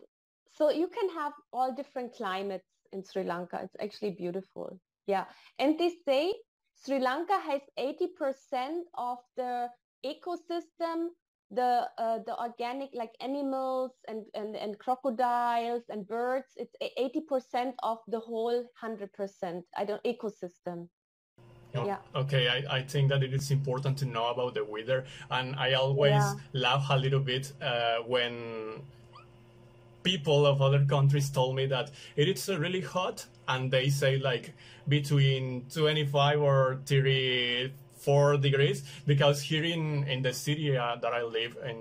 S2: so you can have all different climates in Sri Lanka. It's actually beautiful. Yeah. And they say Sri Lanka has 80% of the ecosystem, the uh, the organic like animals and, and, and crocodiles and birds. It's 80% of the whole 100% I don't ecosystem.
S1: Oh, yeah. Okay, I, I think that it is important to know about the weather, and I always yeah. laugh a little bit uh, when people of other countries told me that it is really hot and they say like between 25 or 34 degrees because here in, in the city uh, that I live in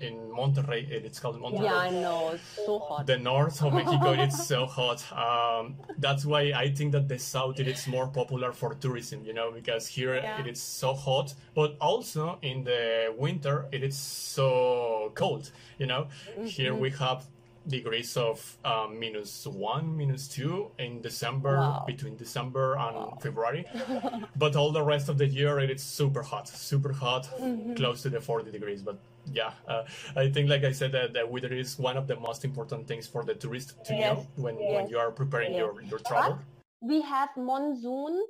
S1: in Monterrey it's called Monterrey
S2: yeah I know it's so hot
S1: the north of Mexico it's so hot um, that's why I think that the south it is more popular for tourism you know because here yeah. it is so hot but also in the winter it is so cold you know mm-hmm. here we have degrees of um, minus one, minus two in December, wow. between December and wow. February. but all the rest of the year, it is super hot, super hot, mm-hmm. close to the 40 degrees. But yeah, uh, I think, like I said, that the weather is one of the most important things for the tourist to yes. know when, yes. when you are preparing yes. your, your travel.
S2: But we have monsoon,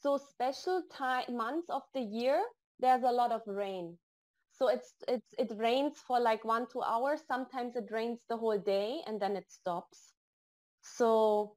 S2: so special time months of the year, there's a lot of rain. So it's it's it rains for like one two hours. Sometimes it rains the whole day and then it stops. So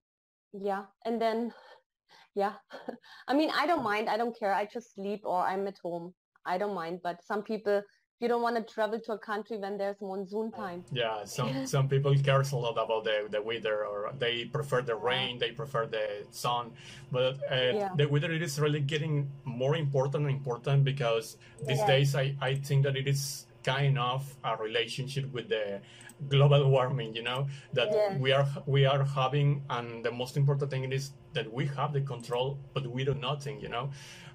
S2: yeah, and then yeah, I mean I don't mind. I don't care. I just sleep or I'm at home. I don't mind. But some people you don't want to travel to a country when there's monsoon time.
S1: Yeah, some some people care a lot about the, the weather, or they prefer the rain, they prefer the sun. But uh, yeah. the weather it is really getting more important and important because these yeah. days I, I think that it is kind of a relationship with the global warming you know that yeah. we are we are having and the most important thing is that we have the control but we do nothing you know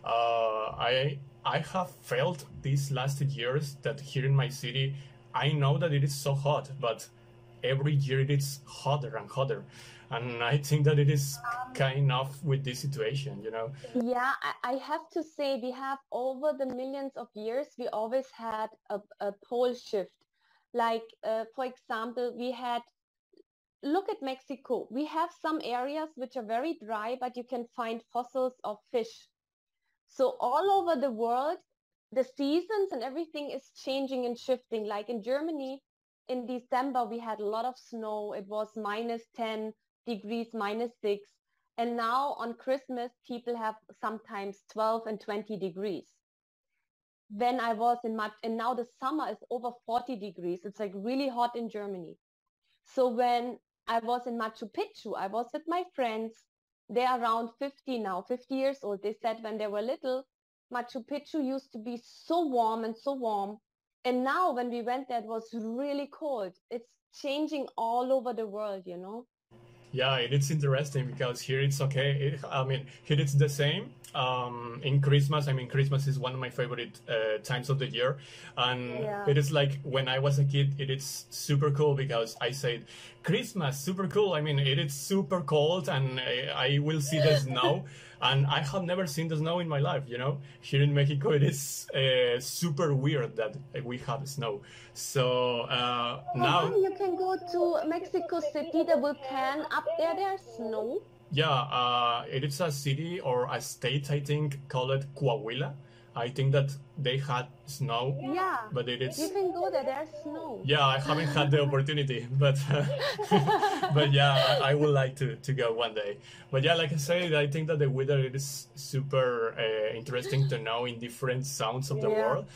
S1: uh, i I have felt these last years that here in my city, I know that it is so hot, but every year it is hotter and hotter. And I think that it is um, kind of with this situation, you know?
S2: Yeah, I have to say we have over the millions of years, we always had a, a pole shift. Like, uh, for example, we had look at Mexico. We have some areas which are very dry, but you can find fossils of fish so all over the world, the seasons and everything is changing and shifting. Like in Germany, in December, we had a lot of snow. It was minus 10 degrees, minus 6. And now on Christmas, people have sometimes 12 and 20 degrees. Then I was in Mat, and now the summer is over 40 degrees. It's like really hot in Germany. So when I was in Machu Picchu, I was with my friends they're around 50 now, 50 years old. They said when they were little, Machu Picchu used to be so warm and so warm. And now when we went there, it was really cold. It's changing all over the world, you know?
S1: Yeah, it's interesting because here it's okay. It, I mean, here it's the same. Um, in Christmas, I mean, Christmas is one of my favorite uh, times of the year, and yeah. it is like when I was a kid, it is super cool because I said, "Christmas, super cool." I mean, it is super cold, and I, I will see the snow. and I have never seen the snow in my life. You know, here in Mexico, it is uh, super weird that we have snow. So uh, now
S2: you can go to Mexico City, the volcano up there. There's snow.
S1: Yeah, uh, it is a city or a state, I think, called Coahuila. I think that they had snow.
S2: Yeah. But it is. You can go there. There's snow.
S1: Yeah, I haven't had the opportunity, but but yeah, I, I, would like to, to go one day. But yeah, like I said, I think that the weather is super uh, interesting to know in different sounds of the yeah. world.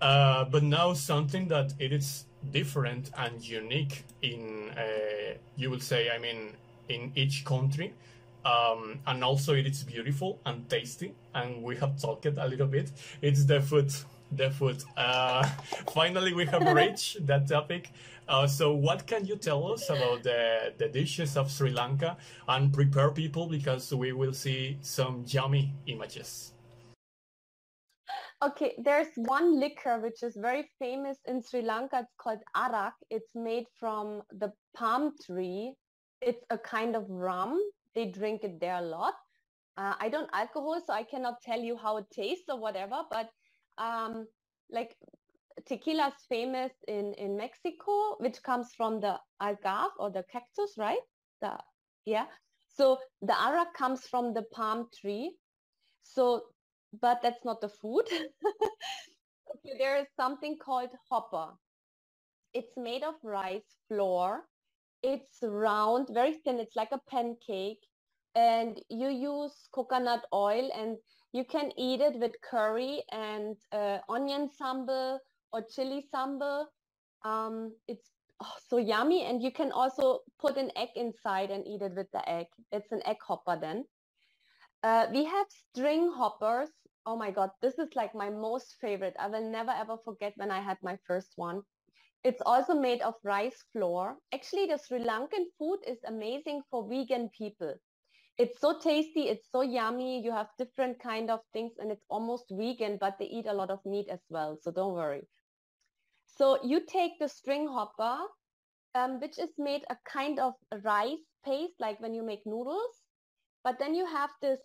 S1: Uh, but now something that it is different and unique in, uh, you will say, I mean, in each country um, and also it is beautiful and tasty and we have talked a little bit. It's the food the food. Uh, finally we have reached that topic. Uh, so what can you tell us about the, the dishes of sri lanka? And prepare people because we will see some yummy images.
S2: Okay there's one liquor which is very famous in sri lanka. It's called arak. It's made from the palm tree. It's a kind of rum they drink it there a lot. Uh, I don't alcohol, so I cannot tell you how it tastes or whatever. But um, like tequila is famous in in Mexico, which comes from the agave or the cactus, right? The yeah. So the arak comes from the palm tree. So, but that's not the food. okay, there is something called hopper. It's made of rice flour it's round, very thin. It's like a pancake. And you use coconut oil and you can eat it with curry and uh, onion sambal or chili sambal. Um, it's oh, so yummy. And you can also put an egg inside and eat it with the egg. It's an egg hopper then. Uh, we have string hoppers. Oh my God, this is like my most favorite. I will never ever forget when I had my first one. It's also made of rice flour. Actually, the Sri Lankan food is amazing for vegan people. It's so tasty, it's so yummy. You have different kind of things and it's almost vegan, but they eat a lot of meat as well. So don't worry. So you take the string hopper um, which is made a kind of rice paste, like when you make noodles. But then you have this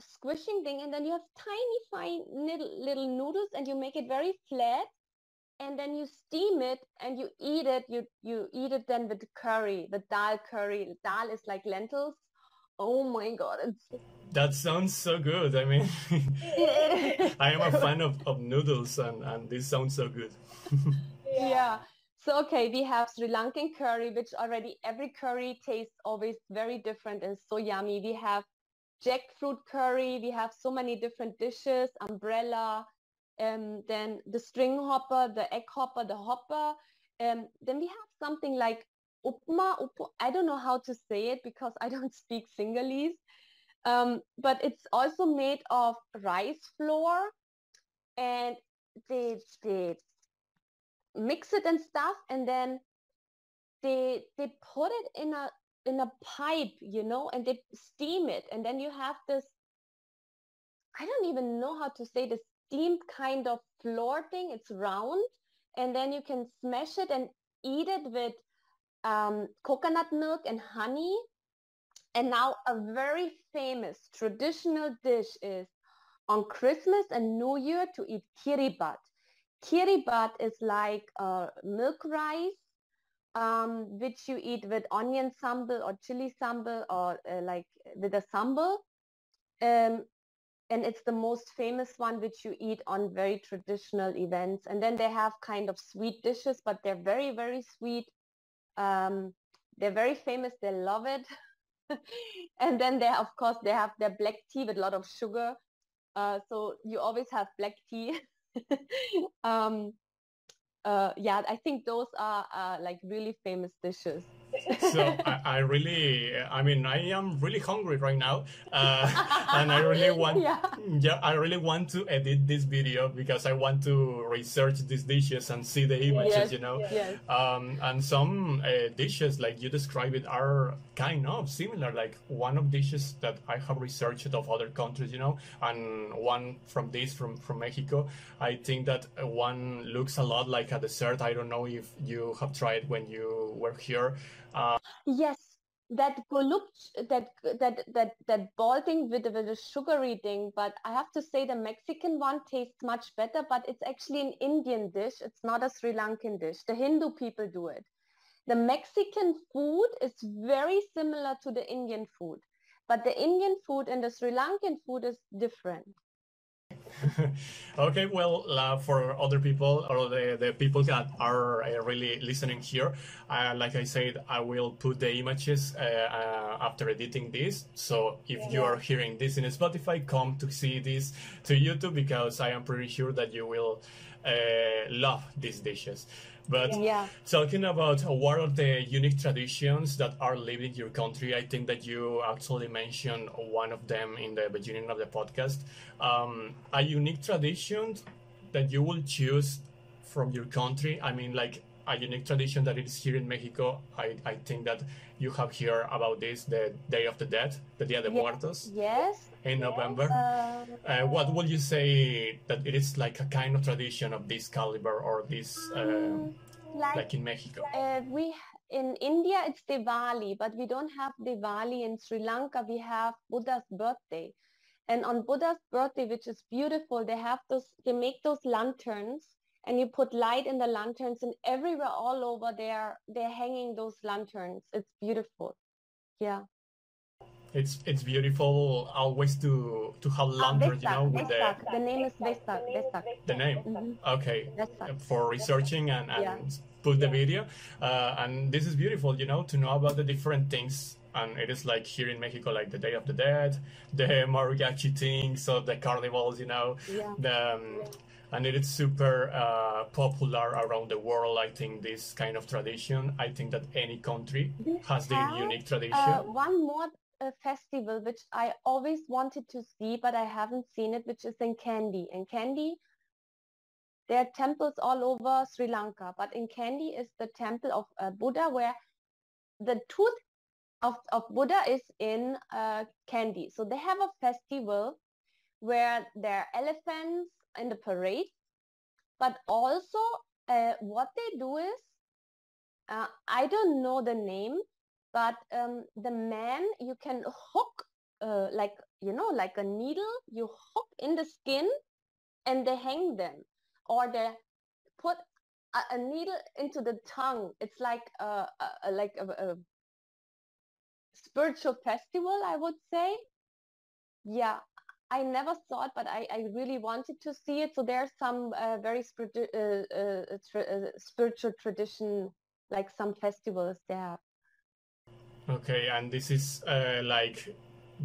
S2: squishing thing, and then you have tiny, fine little, little noodles, and you make it very flat, and then you steam it and you eat it. You you eat it then with curry, the dal curry. Dal is like lentils. Oh my god, it's
S1: that sounds so good. I mean, I am a fan of, of noodles, and, and this sounds so good.
S2: yeah. yeah. So, okay, we have Sri Lankan curry, which already every curry tastes always very different and so yummy. We have jackfruit curry. We have so many different dishes, umbrella, um, then the string hopper, the egg hopper, the hopper. Um, then we have something like upma. I don't know how to say it because I don't speak Sinhalese. Um, but it's also made of rice flour and they, they mix it and stuff and then they they put it in a in a pipe you know and they steam it and then you have this i don't even know how to say this steamed kind of flour thing. It's round. And then you can smash it and eat it with um, coconut milk and honey. And now a very famous traditional dish is on christmas and new year to eat kiribat Kiribat is like uh, milk rice, um, which you eat with onion sambal or chili sambal or uh, like with a sambal. Um, and it's the most famous one which you eat on very traditional events. And then they have kind of sweet dishes, but they're very, very sweet. Um, they're very famous. They love it. and then they, of course, they have their black tea with a lot of sugar. Uh, so you always have black tea um, uh, yeah, I think those are uh, like really famous dishes.
S1: So I, I, really, I mean, I am really hungry right now, uh, and I really want, yeah. yeah, I really want to edit this video because I want to research these dishes and see the images, yes, you know. Yes. Um, and some uh, dishes, like you describe it, are kind of similar. Like one of dishes that I have researched of other countries, you know, and one from this from from Mexico. I think that one looks a lot like a dessert. I don't know if you have tried when you were here.
S2: Yes, that gulab, that that that that ball thing with with the sugary thing. But I have to say the Mexican one tastes much better. But it's actually an Indian dish. It's not a Sri Lankan dish. The Hindu people do it. The Mexican food is very similar to the Indian food, but the Indian food and the Sri Lankan food is different.
S1: okay, well, uh, for other people or the, the people that are uh, really listening here, uh, like I said, I will put the images uh, uh, after editing this. So if yeah. you are hearing this in Spotify, come to see this to YouTube because I am pretty sure that you will uh, love these dishes. But yeah. talking about what are the unique traditions that are living in your country, I think that you actually mentioned one of them in the beginning of the podcast. Um, a unique tradition that you will choose from your country. I mean, like a unique tradition that is here in Mexico. I, I think that you have heard about this, the Day of the Dead, the Dia de Muertos.
S2: Yes.
S1: In yes, November. Uh, uh, what would you say that it is like a kind of tradition of this caliber or this, mm, like, like, in Mexico?
S2: Uh, we in India it's Diwali, but we don't have Diwali in Sri Lanka. We have Buddha's birthday. And on Buddha's birthday, which is beautiful, they have those, they make those lanterns and you put light in the lanterns and everywhere all over they're they're hanging those lanterns it's beautiful yeah
S1: it's it's beautiful always to to have ah, lanterns you know with
S2: the the name is
S1: the name mm-hmm. okay for researching and, and yeah. put the video uh, and this is beautiful you know to know about the different things and it is like here in Mexico, like the Day of the Dead, the mariachi things, so the carnivals, you know, yeah. the um, and it is super uh, popular around the world. I think this kind of tradition. I think that any country has their unique tradition. Uh,
S2: one more uh, festival which I always wanted to see, but I haven't seen it, which is in Kandy. In Kandy, there are temples all over Sri Lanka, but in Kandy is the temple of uh, Buddha, where the tooth of, of Buddha is in uh, Kandy. So they have a festival where there are elephants in the parade, but also uh, what they do is uh, I don't know the name, but um, the man you can hook uh, like you know like a needle you hook in the skin and they hang them or they put a, a needle into the tongue it's like a, a, like a, a spiritual festival i would say yeah I never saw it, but I, I really wanted to see it. So there's some uh, very spiritu- uh, uh, tra- uh, spiritual tradition, like some festivals there.
S1: Okay, and this is uh, like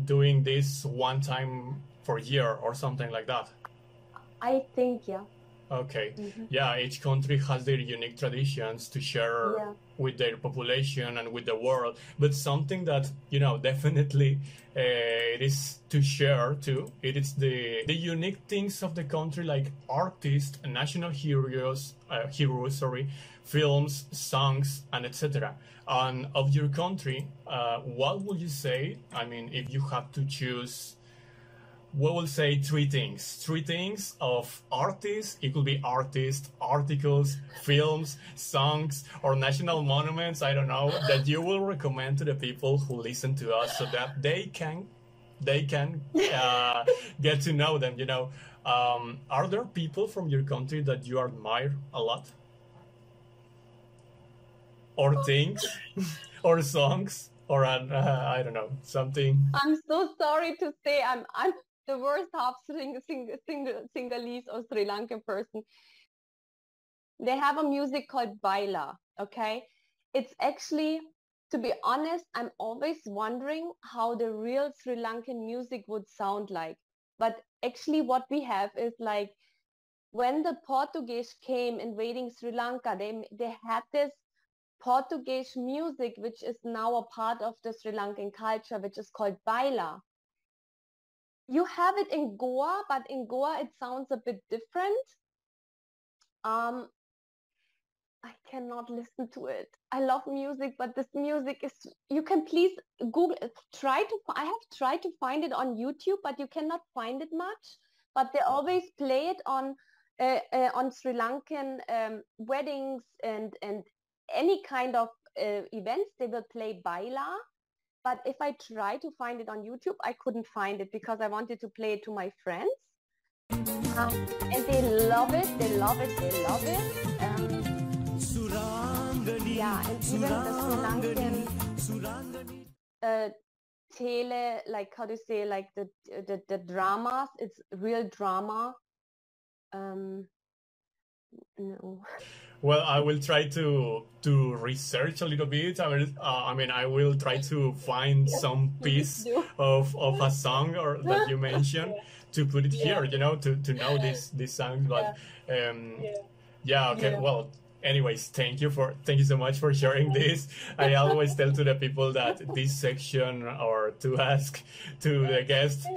S1: doing this one time for year or something like that.
S2: I think, yeah.
S1: Okay. Mm-hmm. Yeah, each country has their unique traditions to share yeah. with their population and with the world. But something that you know definitely uh, it is to share too. It is the the unique things of the country, like artists, national heroes, uh, heroes, sorry, films, songs, and etc. And of your country, uh, what would you say? I mean, if you have to choose we will say three things. Three things of artists. It could be artists, articles, films, songs, or national monuments. I don't know that you will recommend to the people who listen to us so that they can, they can uh, get to know them. You know, um, are there people from your country that you admire a lot, or things, or songs? or uh, I don't know something.
S2: I'm so sorry to say I'm I'm the worst half single, single, single, Sinhalese or Sri Lankan person. They have a music called Baila, okay? It's actually, to be honest, I'm always wondering how the real Sri Lankan music would sound like. But actually what we have is like, when the Portuguese came invading Sri Lanka, they, they had this Portuguese music, which is now a part of the Sri Lankan culture, which is called Baila you have it in Goa, but in Goa it sounds a bit different. Um, I cannot listen to it. I love music, but this music is, you can please Google, try to, I have tried to find it on YouTube, but you cannot find it much. But they always play it on, uh, uh, on Sri Lankan um, weddings and, and any kind of uh, events, they will play Baila but if I try to find it on YouTube, I couldn't find it because I wanted to play it to my friends. Um, and they love it, they love it, they love it. Um, yeah, and even the Sri Lankan uh, tele, like how to say, like the, the, the dramas, it's real drama. Um, no.
S1: Well, I will try to to research a little bit. I mean, uh, I mean, I will try to find some piece of, of a song or that you mentioned to put it here. You know, to, to know this this song. But um, yeah, okay. Well, anyways, thank you for thank you so much for sharing this. I always tell to the people that this section or to ask to the guest.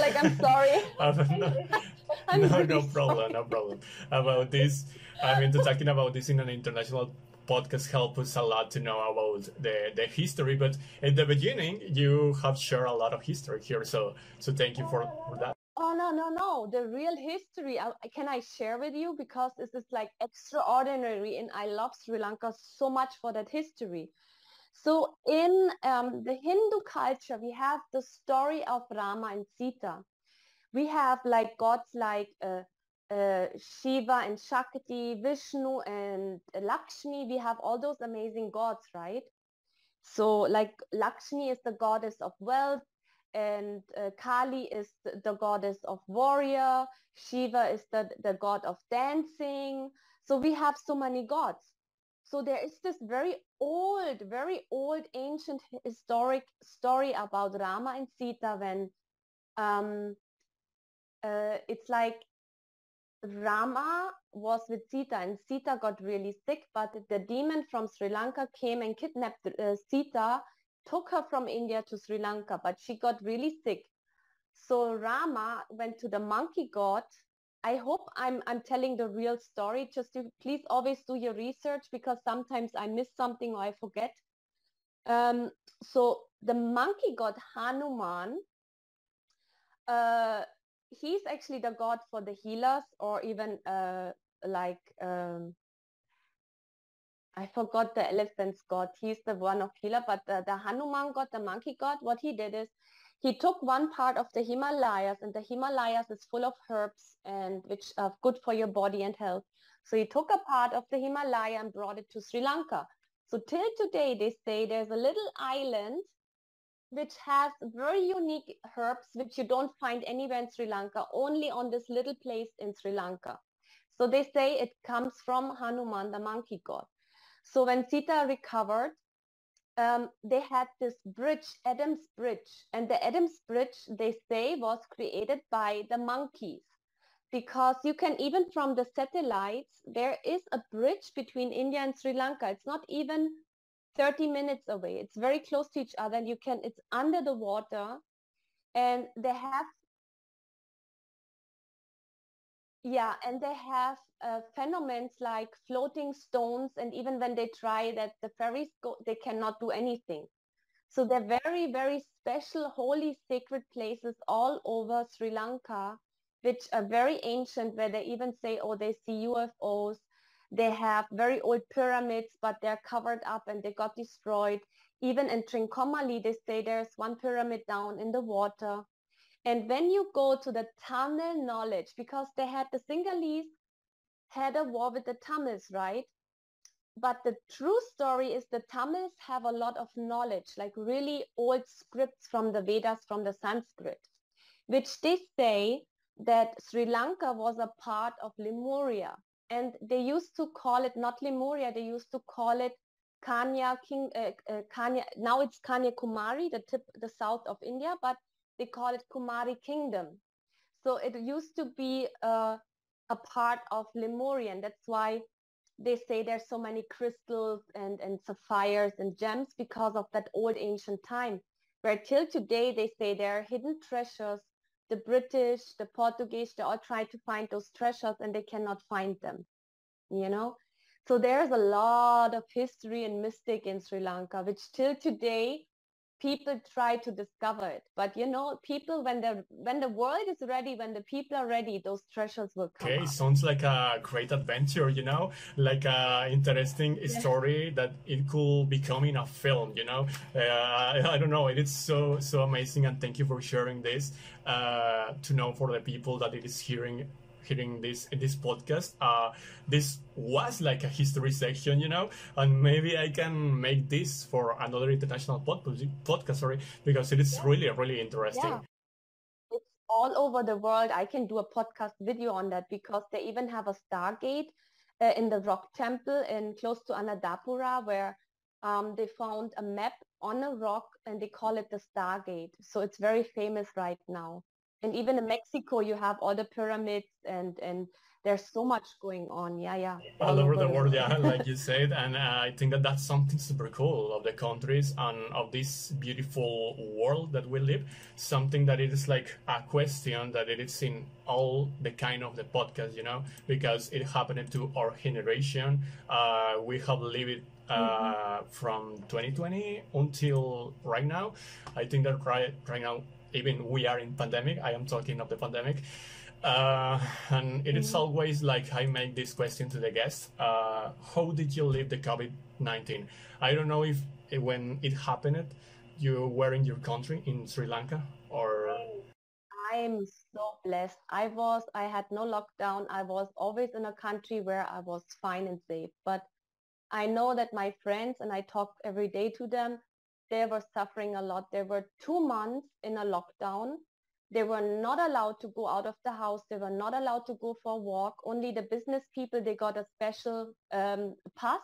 S2: like I'm sorry.
S1: no, no problem, no problem. About this, I mean, to talking about this in an international podcast help us a lot to know about the, the history. But at the beginning, you have shared a lot of history here, so so thank you for, for that.
S2: Oh no no no! The real history I, can I share with you because this is like extraordinary, and I love Sri Lanka so much for that history. So in um, the Hindu culture, we have the story of Rama and Sita we have like gods like uh, uh, Shiva and Shakti, Vishnu and Lakshmi. We have all those amazing gods, right? So like Lakshmi is the goddess of wealth and uh, Kali is the, goddess of warrior. Shiva is the, the god of dancing. So we have so many gods. So there is this very old, very old ancient historic story about Rama and Sita when um, uh, it's like Rama was with Sita and Sita got really sick, but the demon from Sri Lanka came and kidnapped uh, Sita, took her from India to Sri Lanka, but she got really sick. So Rama went to the monkey god. I hope I'm, I'm telling the real story. Just to please always do your research because sometimes I miss something or I forget. Um, so the monkey god Hanuman uh, he's actually the god for the healers or even uh, like um, I forgot the elephant's god. He's the one of healer, but the, the Hanuman god, the monkey god, what he did is he took one part of the Himalayas and the Himalayas is full of herbs and which are good for your body and health. So he took a part of the Himalaya and brought it to Sri Lanka. So till today, they say there's a little island which has very unique herbs which you don't find anywhere in Sri Lanka, only on this little place in Sri Lanka. So they say it comes from Hanuman, the monkey god. So when Sita recovered, um, they had this bridge, Adam's Bridge. And the Adam's Bridge, they say, was created by the monkeys. Because you can, even from the satellites, there is a bridge between India and Sri Lanka. It's not even 30 minutes away. It's very close to each other. And you can, it's under the water. And they have yeah, and they have uh, phenomena like floating stones, and even when they try that, the ferries go, they cannot do anything. So they're very, very special, holy, sacred places all over Sri Lanka, which are very ancient, where they even say, oh, they see UFOs. They have very old pyramids, but they're covered up and they got destroyed. Even in Trincomalee, they say there's one pyramid down in the water. And when you go to the Tamil knowledge, because they had the Sinhalese had a war with the Tamils, right? But the true story is the Tamils have a lot of knowledge, like really old scripts from the Vedas, from the Sanskrit, which they say that Sri Lanka was a part of Lemuria. And they used to call it not Lemuria, they used to call it Kanya King, uh, uh, Kanya. Now it's Kanyakumari, the tip, the south of India, but they call it Kumari Kingdom. So it used to be uh, a part of Lemurian. That's why they say there's so many crystals and, and sapphires and gems because of that old ancient time. Where till today they say there are hidden treasures. The British, the Portuguese, they all try to find those treasures and they cannot find them. You know? So there's a lot of history and mystic in Sri Lanka, which till today people try to discover it but you know people when the when the world is ready when the people are ready those treasures will come
S1: okay
S2: up.
S1: sounds like a great adventure you know like a interesting yeah. story that it could become in a film you know uh, I, I, don't know it is so so amazing and thank you for sharing this uh, to know for the people that it is hearing hearing this this podcast. Uh, this was like a history section, you know, and maybe I can make this for another international podcast, podcast sorry, because it is yeah. really really interesting. Yeah.
S2: It's all over the world. I can do a podcast video on that because they even have a Stargate uh, in the Rock Temple in close to Anuradhapura where um, they found a map on a rock and they call it the Stargate. So it's very famous right now and even in Mexico, you have all the pyramids and and there's so much going on. Yeah, yeah.
S1: All, all over, the world, yeah, like you said, and uh, I think that that's something super cool of the countries and of this beautiful world that we live. Something that it is like a question that it is in all the kind of the podcast, you know, because it happened to our generation. Uh, we have lived uh, mm-hmm. from 2020 until right now. I think that right, right now even we are in pandemic. I am talking of the pandemic. Uh, and it is mm-hmm. always like I make this question to the guests. Uh, how did you live the COVID-19? I don't know if when it happened, you were in your country in Sri Lanka or...
S2: I'm so blessed. I was, I had no lockdown. I was always in a country where I was fine and safe. But I know that my friends, and I talk every day to them, they were suffering a lot. They were two months in a lockdown. They were not allowed to go out of the house. They were not allowed to go for a walk. Only the business people, they got a special um, pass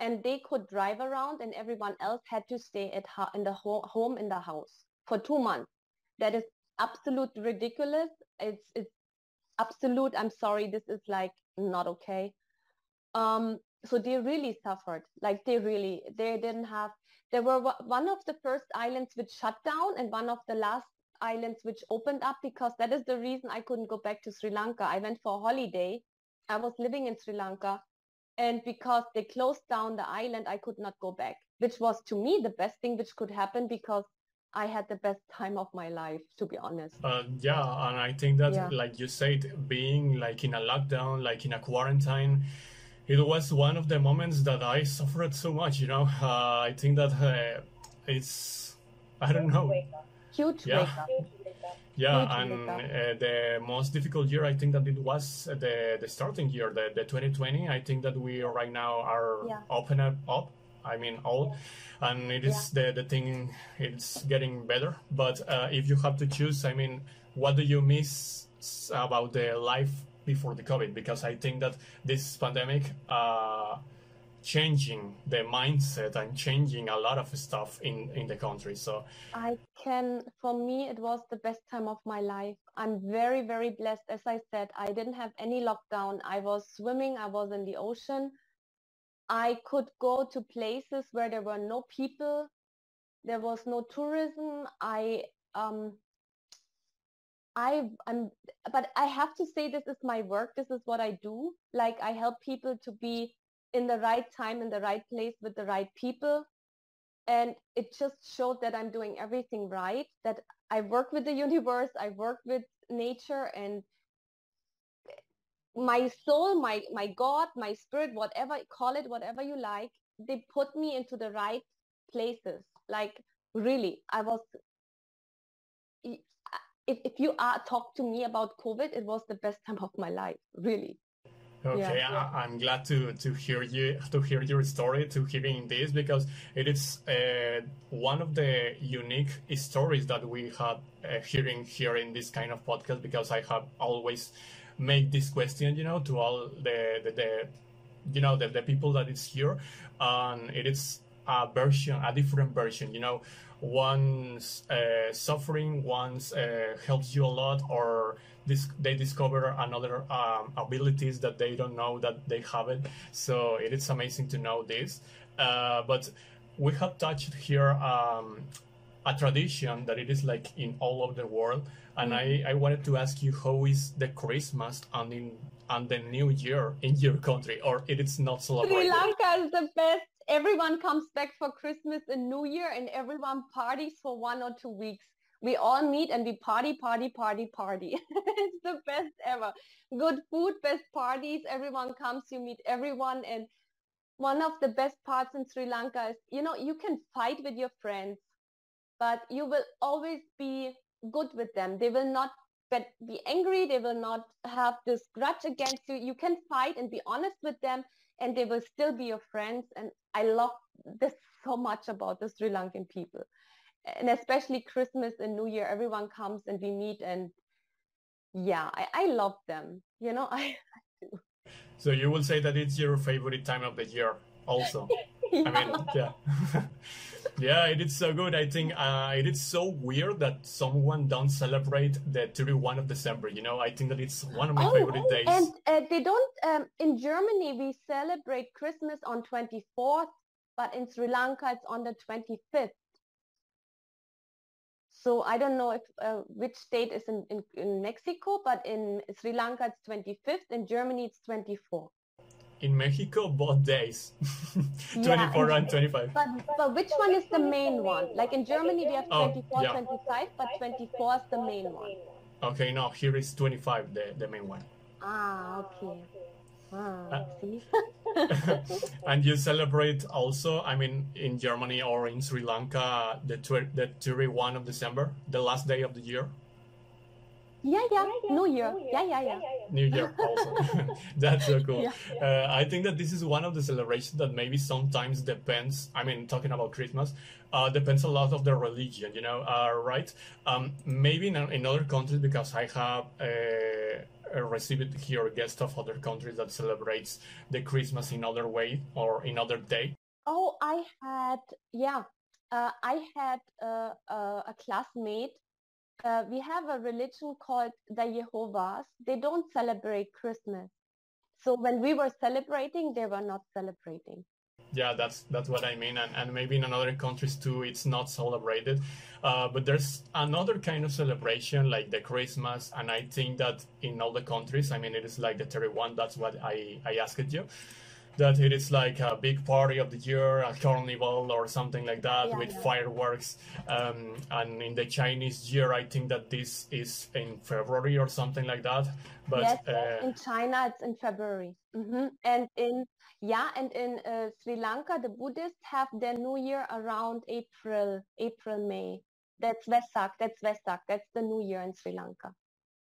S2: and they could drive around and everyone else had to stay at in the ho- home in the house for two months. That is absolute ridiculous. It's, it's absolute. I'm sorry. This is like not okay. Um, so they really suffered. Like they really, they didn't have there were one of the first islands which shut down and one of the last islands which opened up because that is the reason I couldn't go back to Sri Lanka. I went for a holiday. I was living in Sri Lanka and because they closed down the island, I could not go back, which was to me the best thing which could happen because I had the best time of my life, to be honest.
S1: Uh, yeah, and I think that, yeah. like you said, being like in a lockdown, like in a quarantine, it was one of the moments that I suffered so much. You know, uh, I think that uh, it's I don't know.
S2: Huge
S1: Yeah. Yeah,
S2: Huge
S1: and uh, the most difficult year, I think that it was the the starting year, the, the 2020. I think that we right now are
S2: Yeah.
S1: open up, up. I mean, all, and it is the the thing. It's getting better. But uh, if you have to choose, I mean, what do you miss about the life before the COVID? Because I think that this pandemic. Uh, changing the mindset and changing a lot of stuff in in the country so
S2: I can, for me, it was the best time of my life. I'm very, very blessed. As I said, I didn't have any lockdown. I was swimming, I was in the ocean. I could go to places where there were no people. There was no tourism. I, um, I, I'm, but I have to say this is my work. This is what I do. Like I help people to be in the right time, in the right place with the right people and it just showed that I'm doing everything right, that I work with the universe, I work with nature and my soul, my, my God, my spirit, whatever, call it whatever you like, they put me into the right places. Like really, I was, if, if you are talk to me about COVID, it was the best time of my life, really.
S1: Okay,
S2: Yeah.
S1: I, I'm glad to to hear you to hear your story, to hearing this because it is uh, one of the unique stories that we have uh, hearing here in this kind of podcast. Because I have always made this question, you know, to all the the, the you know the, the people that is here, and it is a version, a different version, you know. One's uh, suffering, one's uh, helps you a lot, or this, they discover another um, abilities that they don't know that they have it. So it is amazing to know this. Uh, but we have touched here um, a tradition that it is like in all over the world, and I, I wanted to ask you how is the Christmas and in and the New Year in your country, or it is not celebrated?
S2: Sri
S1: celebrated?
S2: Lanka is the best. Everyone comes back for Christmas and New Year and everyone parties for one or two weeks. We all meet and we party, party, party, party. it's the best ever. Good food, best parties. Everyone comes, you meet everyone. And one of the best parts in Sri Lanka is, you know, you can fight with your friends, but you will always be good with them. They will not get, be angry. They will not have this grudge against you. You can fight and be honest with them and they will still be your friends. And I love this so much about the Sri Lankan people. And especially Christmas and New Year, everyone comes and we meet and yeah, I, I love them. You know, I do.
S1: So you will say that it's your favorite time of the year, also. I mean, yeah. yeah, it is so good. I think uh, it is so weird that someone don't celebrate the 31 of December. You know, I think that it's one of my
S2: Oh,
S1: favorite days.
S2: And uh, they don't, um, in Germany, we celebrate Christmas on 24th, but in Sri Lanka, it's on the 25th. So I don't know if uh, which state is in, in, in Mexico, but in Sri Lanka, it's 25th. In Germany, it's 24th.
S1: In Mexico, both days,
S2: Yeah,
S1: 24
S2: and-
S1: and 25.
S2: But, but which one is the main one? Like in Germany, we have
S1: Oh,
S2: 24,
S1: yeah.
S2: 25, but 24 is the main one.
S1: Okay, no, here is 25, the, the main one.
S2: Ah, okay. Ah,
S1: Uh, and you celebrate also, I mean, in Germany or in Sri Lanka, the, tw- the 31 of December, the last day of the year.
S2: Yeah, yeah, New Year. Yeah, yeah, yeah.
S1: New Year also. That's so cool.
S2: Yeah.
S1: Uh, I think that this is one of the celebrations that maybe sometimes depends. I mean, talking about Christmas, uh, depends a lot of the religion, you know, uh, right? Um, maybe in, in other countries, because I have uh, uh, received here guests of other countries that celebrates the Christmas in other way or in other day.
S2: Oh, I had, yeah, uh, I had uh, uh, a classmate. Uh, we have a religion called the Jehovah's. They don't celebrate Christmas. So when we were celebrating, they were not celebrating.
S1: Yeah, that's that's what I mean, and, and maybe in other countries too, it's not celebrated. Uh, but there's another kind of celebration like the Christmas, and I think that in all the countries, I mean, it is like the 31. That's what I I asked you. That it is like a big party of the year, a carnival or something like that
S2: Yeah,
S1: with
S2: yeah.
S1: fireworks. Um, and in the Chinese year, I think that this is in February or something like that. But
S2: yes,
S1: uh,
S2: in China it's in February. hmm And in yeah, and in uh, Sri Lanka the Buddhists have their New Year around April, April, May. That's Vesak. That's Vesak. That's the New Year in Sri Lanka.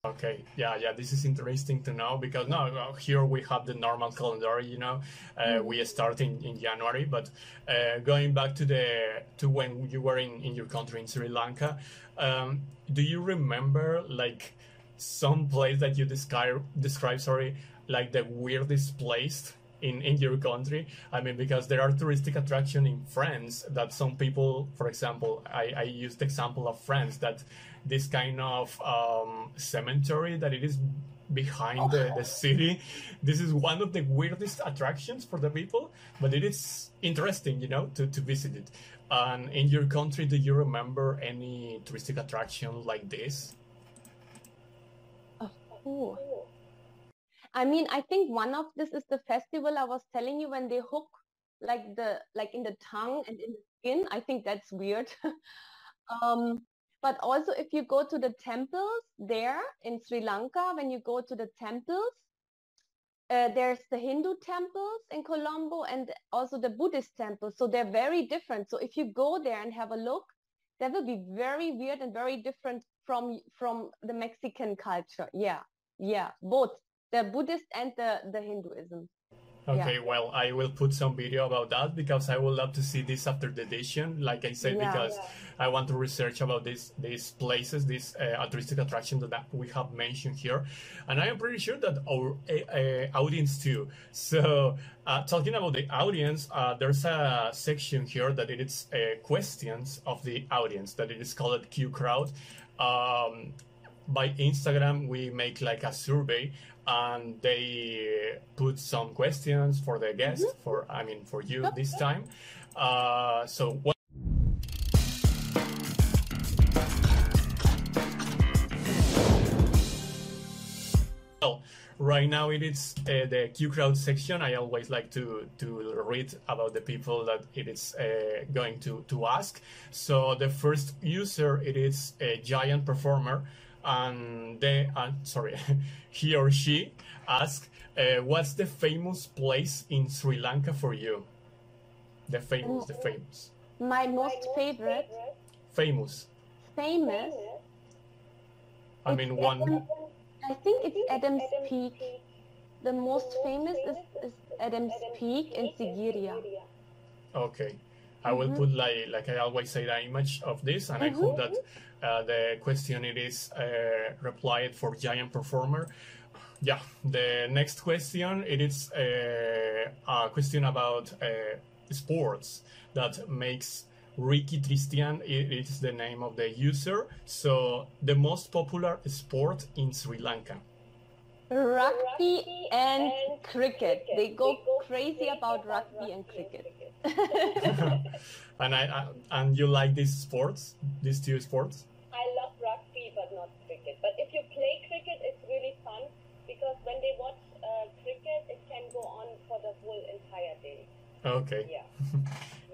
S1: Okay, yeah, yeah, this is interesting to know because now here we have the normal calendar, you know, uh, we start in, in January, but uh, going back to the to when you were in, in your country in Sri Lanka, um, do you remember like some place that you describe describe sorry like the weirdest place in in your country? I mean because there are touristic attraction in france that some people for example i i used the example of france that this kind of um cemetery that it is behind the, the city this is one of the weirdest attractions for the people but it is interesting you know to, to visit it and in your country do you remember any touristic attraction like this
S2: Oh. I mean, I think one of this is the festival I was telling you when they hook like the like in the tongue and in the skin. I think that's weird. um, but also if you go to the temples there in Sri Lanka, when you go to the temples, uh, there's the Hindu temples in Colombo and also the Buddhist temples. So they're very different. So if you go there and have a look, that will be very weird and very different from from the Mexican culture. Yeah, yeah, both the Buddhist and the the Hinduism.
S1: Okay, well, I will put some video about that because I would love to see this after the edition. Like I said,
S2: Yeah.
S1: because I want to research about these these places, these uh, touristic attractions that we have mentioned here, and I am pretty sure that our uh, uh, audience too. So, uh, talking about the audience, uh, there's a section here that it is uh, questions of the audience that it is called Q Crowd. Um, by Instagram, we make like a survey and they put some questions for the guest, for I mean for you this time. Uh, so what? Well, right now it is uh, the Q crowd section. I always like to to read about the people that it is uh, going to to ask. So the first user it is a giant performer, and they uh, sorry, he or she ask, uh, "What's the famous place in Sri Lanka for you?" The famous, the famous,
S2: My most favorite,
S1: famous.
S2: famous,
S1: I mean one.
S2: I think it's Adam's Peak. The most famous is, is Adam's Peak in Sigiriya.
S1: Okay. I will put like like I always say the image of this, and I hope that uh, the question it is uh, replied for giant performer. Yeah. The next question it is uh, a question about uh, sports that makes Ricky Tristian. It is the name of the user. So the most popular sport in Sri Lanka.
S2: Rugby and cricket. They go crazy about rugby and cricket.
S1: and I, I and you like these sports, these two sports.
S3: I love rugby, but not cricket. But if you play cricket, it's really fun because when they watch uh, cricket, it can go on for the whole entire day.
S1: Okay.
S3: Yeah,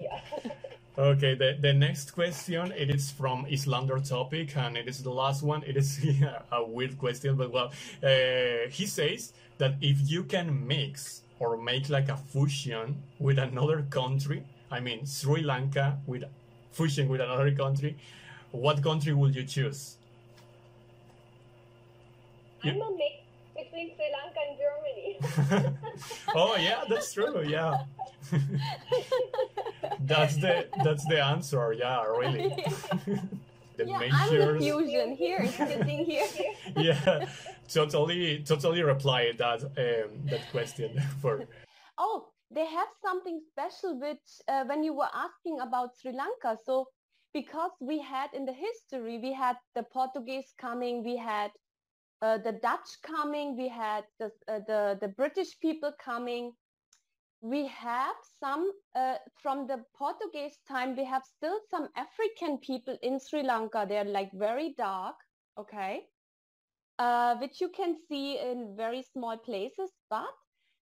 S3: yeah.
S1: Okay, the, the next question it is from Islander topic and it is the last one. It is a weird question, but well, uh, he says that if you can mix or make like a fusion with another country, I mean Sri Lanka with fusion with another country, what country would you choose?
S3: I'm a mix between Sri Lanka and Germany.
S1: oh yeah, that's true. Yeah, that's the that's the answer. Yeah, really. the
S2: Yeah, I'm the fusion here, sitting here.
S1: yeah, totally, totally reply that um, that question for.
S2: Oh, they have something special which uh, when you were asking about Sri Lanka. So because we had in the history, we had the Portuguese coming, we had uh, the Dutch coming, we had the, uh, the, the British people coming. We have some, uh, from the Portuguese time, we have still some African people in Sri Lanka. They're like very dark, okay, uh, which you can see in very small places. But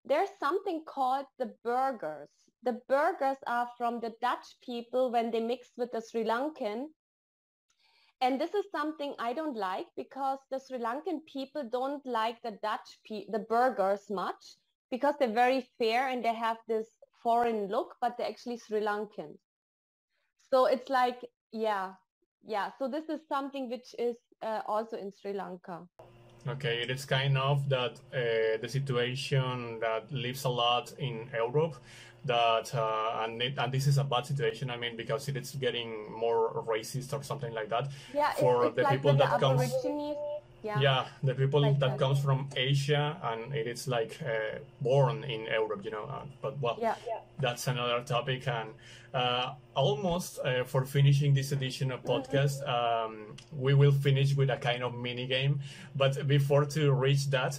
S2: there's something called the Burghers. The Burghers are from the Dutch people when they mixed with the Sri Lankan. And this is something I don't like because the Sri Lankan people don't like the Dutch, the Burghers much because they're very fair and they have this foreign look, but they're actually Sri Lankan. So it's like, yeah, yeah. So this is something which is uh, also in Sri Lanka.
S1: Okay, it is kind of that uh, the situation that lives a lot in Europe that uh, and it, and this is a bad situation. I mean, because it is getting more racist or something like that
S2: Yeah,
S1: for
S2: it's, it's
S1: the
S2: like
S1: people that
S2: the
S1: comes.
S2: Aborigines. Yeah.
S1: Yeah, the people
S2: Like
S1: that
S2: that.
S1: comes from Asia and it is like uh, born in Europe, you know. Uh, but well,
S2: Yeah.
S3: Yeah.
S1: that's another topic. And uh, almost uh, for finishing this edition of podcast, um, we will finish with a kind of mini game. But before to reach that,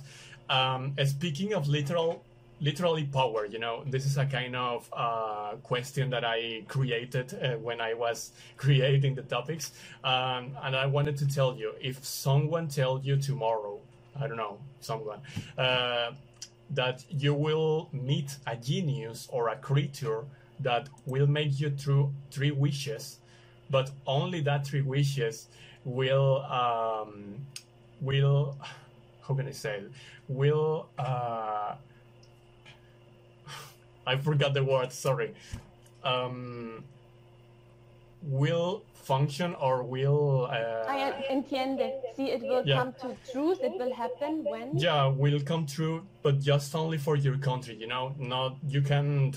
S1: um, speaking of literal, literally power, you know, this is a kind of uh, question that I created uh, when I was creating the topics, um, and I wanted to tell you if someone tell you tomorrow, I don't know, someone. Uh, that you will meet a genius or a creature that will make you through three wishes, but only that three wishes will um, will how can I say it? will uh, I forgot the word. Sorry. Um, will function or will uh,
S2: I entiende. See, it will
S1: Yeah.
S2: come to truth. It will happen when.
S1: yeah will come true but just only for your country you know not you can't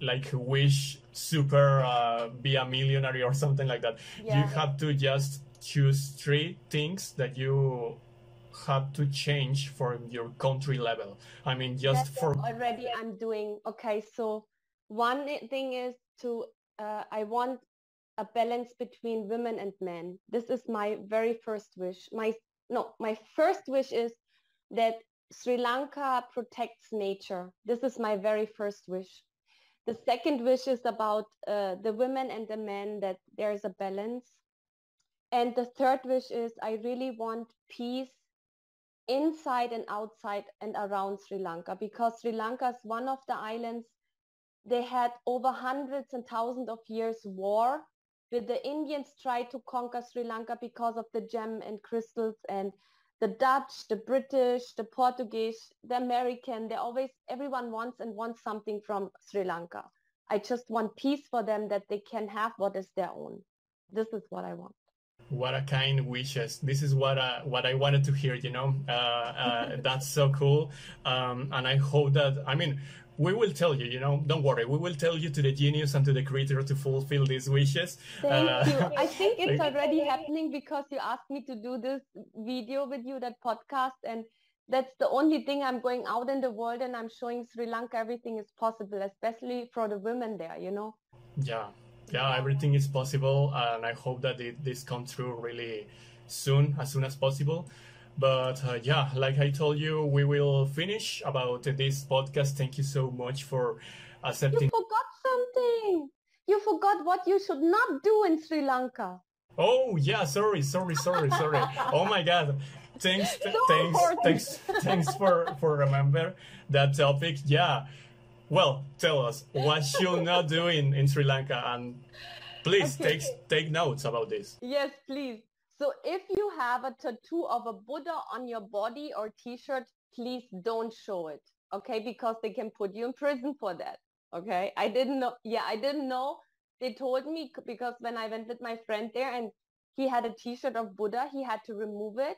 S1: like wish super uh, be a millionaire or something like that
S2: Yeah.
S1: you have to just choose three things that you have to change from your country level i mean just
S2: That's
S1: for
S2: already I'm doing. Okay, so one thing is to uh, I want a balance between women and men. This is my very first wish. My no, my first wish is that Sri Lanka protects nature. This is my very first wish. The second wish is about uh, the women and the men that there is a balance. And the third wish is I really want peace inside and outside and around Sri Lanka because Sri Lanka is one of the islands they had over hundreds and thousands of years war with the Indians tried to conquer Sri Lanka because of the gem and crystals and the Dutch, the British, the Portuguese, the American, they always, everyone wants and wants something from Sri Lanka. I just want peace for them that they can have what is their own. This is what I want.
S1: What a kind wishes. This is what uh, what I wanted to hear. You know, uh, uh, that's so cool. Um, and I hope that I mean we will tell you. You know, don't worry. We will tell you to the genius and to the creator to fulfill these wishes.
S2: Thank
S1: Uh,
S2: you. I think it's already happening because you asked me to do this video with you, that podcast, and that's the only thing I'm going out in the world and I'm showing Sri Lanka everything is possible, especially for the women there, you know?
S1: Yeah, yeah, everything is possible, and I hope that it, this comes through really soon, as soon as possible. But uh, yeah, like I told you, we will finish about this podcast. Thank you so much for accepting.
S2: You forgot something. You forgot what you should not do in Sri Lanka.
S1: Oh yeah, sorry, sorry, sorry, sorry. Oh my God. Thanks, th-
S2: So
S1: thanks,
S2: important.
S1: thanks, thanks for for remember that topic. Yeah. Well, tell us what should not do in, in Sri Lanka, and please
S2: Okay.
S1: take take notes about this.
S2: Yes, please. So if you have a tattoo of a Buddha on your body or t-shirt, please don't show it. Okay? Because they can put you in prison for that. Okay? I didn't know. Yeah, I didn't know. They told me because when I went with my friend there and he had a t-shirt of Buddha, he had to remove it.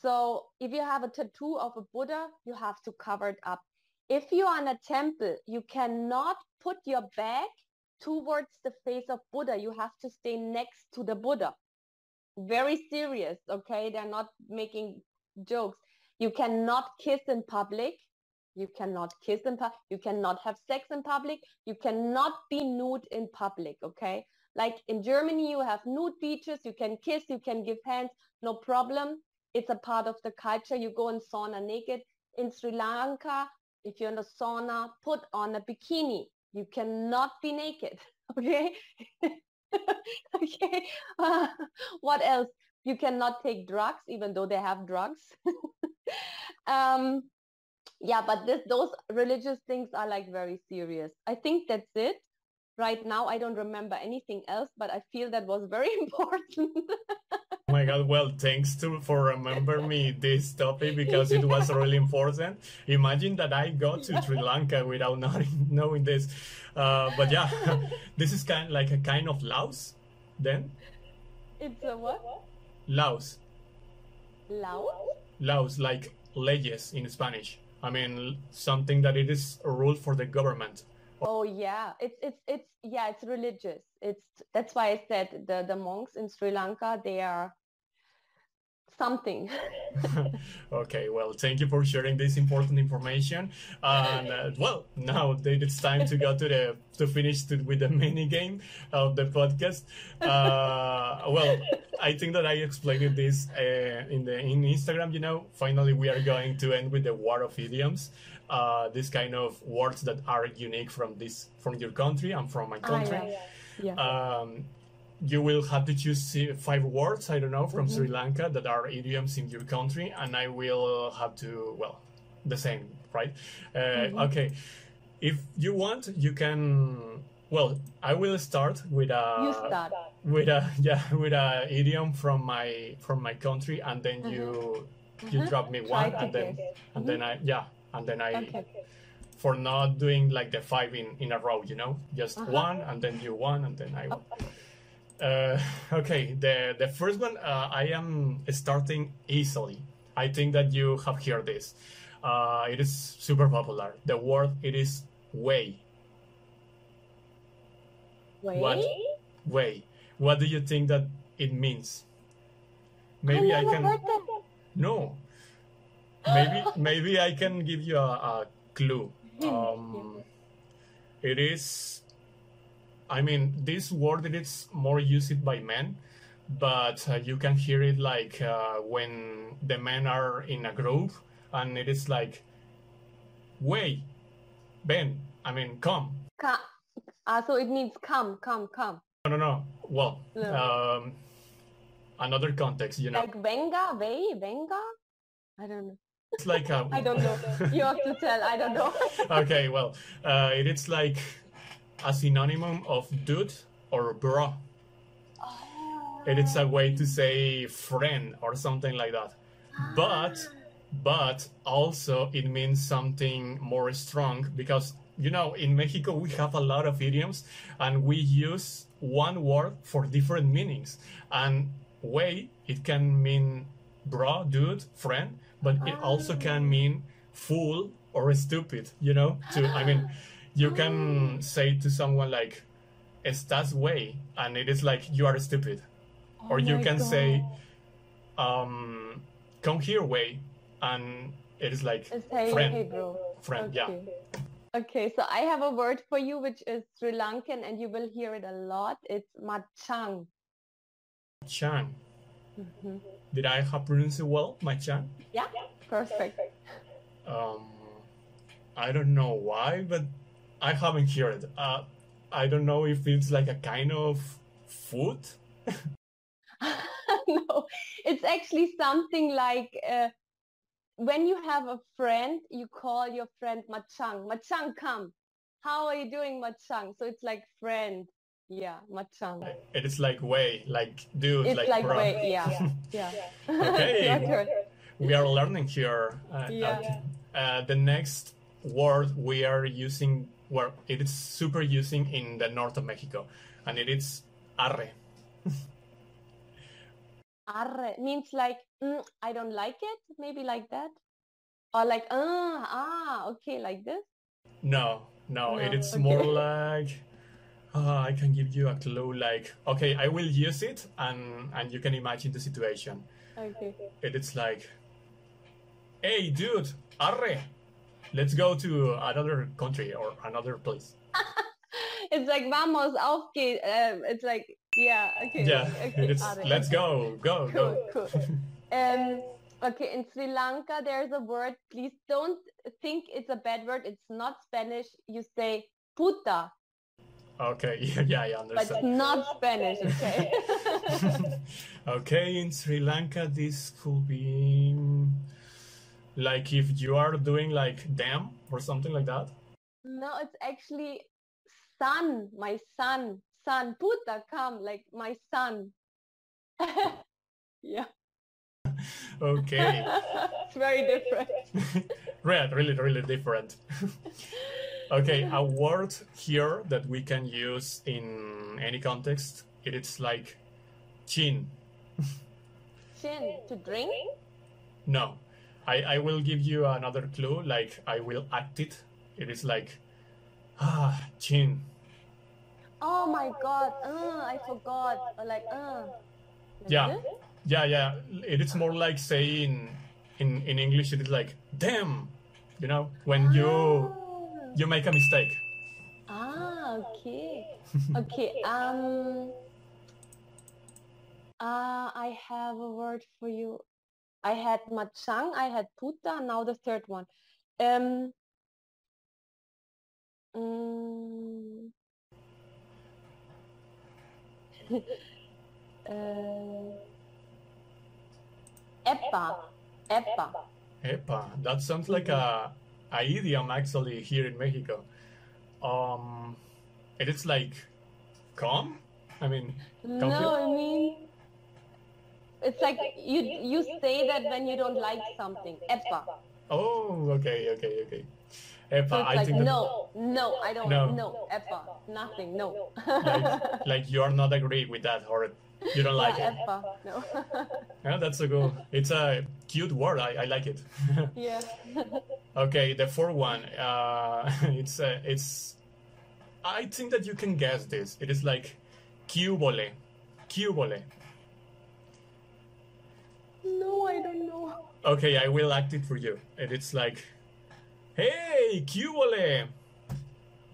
S2: So if you have a tattoo of a Buddha, you have to cover it up. If you are in a temple, you cannot put your back towards the face of Buddha. You have to stay next to the Buddha. Very serious, okay? They're not making jokes. You cannot kiss in public. You cannot kiss in public. You cannot have sex in public. You cannot be nude in public, okay? Like in Germany, you have nude beaches. You can kiss, you can give hands, no problem. It's a part of the culture. You go in sauna naked. In Sri Lanka, if you're in the sauna, put on a bikini. You cannot be naked, okay? okay. Uh, what else? You cannot take drugs, even though they have drugs. um, yeah, but this, those religious things are like very serious. I think that's it. Right now, I don't remember anything else, but I feel that was very important.
S1: Oh my god, well, thanks to for remember me this topic because it was really important. Imagine that I got to Sri Lanka without knowing, knowing this. Uh, but yeah, this is kind like a kind of Laos then?
S2: it's a what?
S1: Laos.
S2: Laos?
S1: Laos, like leyes in Spanish. I mean, something that it is a rule for the government.
S2: Oh yeah, it's it's it's yeah, it's religious. It's that's why I said the the monks in Sri Lanka they are something.
S1: okay, well, thank you for sharing this important information. And uh, well, now it's time to go to the to finish to, with the mini game of the podcast. Uh, well, I think that I explained this uh, in the in Instagram. You know, finally we are going to end with the war of idioms. Uh, this kind of words that are unique from this from your country and from my country.
S2: Ah, yeah. yeah.
S1: Um, you will have to choose five words i don't know from mm-hmm. sri lanka that are idioms in your country and i will have to well the same right uh, mm-hmm. okay if you want you can well i will start with a
S2: start.
S1: with a yeah with a idiom from my from my country and then mm-hmm. you you mm-hmm. drop me one and then and then i yeah and then i
S2: okay.
S1: for not doing like the five in in a row you know just uh-huh. one and then you one and then i
S2: oh,
S1: uh, okay, the the first one uh, I am starting easily. I think that you have heard this. Uh, it is super popular. The word it is way.
S2: Way.
S1: What way? What do you think that it means? Maybe I,
S2: I
S1: can.
S2: No.
S1: Maybe maybe I can give you a, a clue. Um, it is I mean, this word it is more used by men, but uh, you can hear it like uh, when the men are in a group, and it is like, way, Ben, I mean, come."
S2: Come. Uh, so it means come, come, come.
S1: No, no, no. Well, no. Um, another context, you know.
S2: Like venga, ve, venga. I don't know.
S1: It's like a.
S2: I don't know. You have to tell. I don't know.
S1: okay, well, uh, it is like a synonym of dude or bro.
S2: Oh.
S1: And it's a way to say friend or something like that. But but also it means something more strong because you know in Mexico we have a lot of idioms and we use one word for different meanings. And way it can mean bro, dude, friend, but it also can mean fool or stupid, you know? To I mean you can say to someone like estás way and it is like you are stupid.
S2: Oh
S1: or you can
S2: God.
S1: say um come here way and it is like
S2: hey,
S1: friend.
S2: Hey,
S1: friend
S2: okay.
S1: yeah.
S2: Okay. So i have a word for you which is sri lankan and you will hear it a lot. It's machang.
S1: Chang
S2: mm-hmm.
S1: did i have pronounced it well machang?
S2: Yeah perfect.
S1: Um i don't know why but I haven't heard. Uh, I don't know if it's like a kind of food.
S2: no, it's actually something like uh, when you have a friend, you call your friend Machang. Machang, come. How are you doing, Machang? So it's like friend. Yeah, Machang.
S1: It is like way, like dude,
S2: it's
S1: like,
S2: like
S1: bro.
S2: way. Yeah, yeah.
S1: okay, we are learning here. Uh,
S2: yeah.
S1: Uh, the next word we are using where it is super using in the north of Mexico, and it is arre.
S2: arre means like mm, I don't like it, maybe like that, or like uh, ah okay like this.
S1: No, no,
S2: No,
S1: it is
S2: okay.
S1: more like. Uh, I can give you a clue. Like, okay, I will use it, and and you can imagine the situation.
S2: Okay.
S1: It is like, hey, dude, arre, let's go to another country or another place.
S2: it's like vamos auf geht. Um, it's like yeah okay.
S1: Yeah,
S2: okay,
S1: let's go, go,
S2: Cool,
S1: go.
S2: cool. Um, okay, in Sri Lanka, there's a word. Please don't think it's a bad word. It's not Spanish. You say puta,
S1: Okay, yeah, yeah, I
S2: but it's
S1: understand.
S2: not Spanish. Okay.
S1: okay, in Sri Lanka, this could be Like if you are doing like damn or something like that.
S2: No, it's actually son, my son, son. Puta, come, like my son. yeah,
S1: Okay.
S2: it's very different.
S1: right, really, really different. okay, a word here that we can use in any context. It is like chin.
S2: Chin to drink.
S1: No, I, I will give you another clue. Like I will act it. It is like ah chin.
S2: Oh my god, uh, I forgot. Or like, uh. like
S1: Yeah.
S2: this?
S1: Yeah, yeah. It is more like saying in in English. It is like damn. You know when you you make a mistake.
S2: Ah, okay. Okay. Um. Uh, I have a word for you. I had machang, I had puta, now the third one. Um. mm, uh, Epa. Epa.
S1: Epa, that sounds like a, a idiom actually here in Mexico. Um, it is like, come. I mean,
S2: No. I mean, it's like you you say that when you don't like something. Epa.
S1: oh, okay, okay, okay. Epa,
S2: So it's
S1: I
S2: like
S1: think that,
S2: no, no, I don't.
S1: No.
S2: No, epa, nothing, no.
S1: like, like you are not agree with that, or you don't like
S2: yeah,
S1: it.
S2: epa, no.
S1: Yeah, that's a good. It's a cute word. I, I like it.
S2: yeah.
S1: okay, the fourth one. Uh, it's uh, it's. I think that you can guess this. It is like, quiúbole, quiúbole.
S2: No, I don't know.
S1: Okay, I will act it for you. And it's like, hey, quiúbole.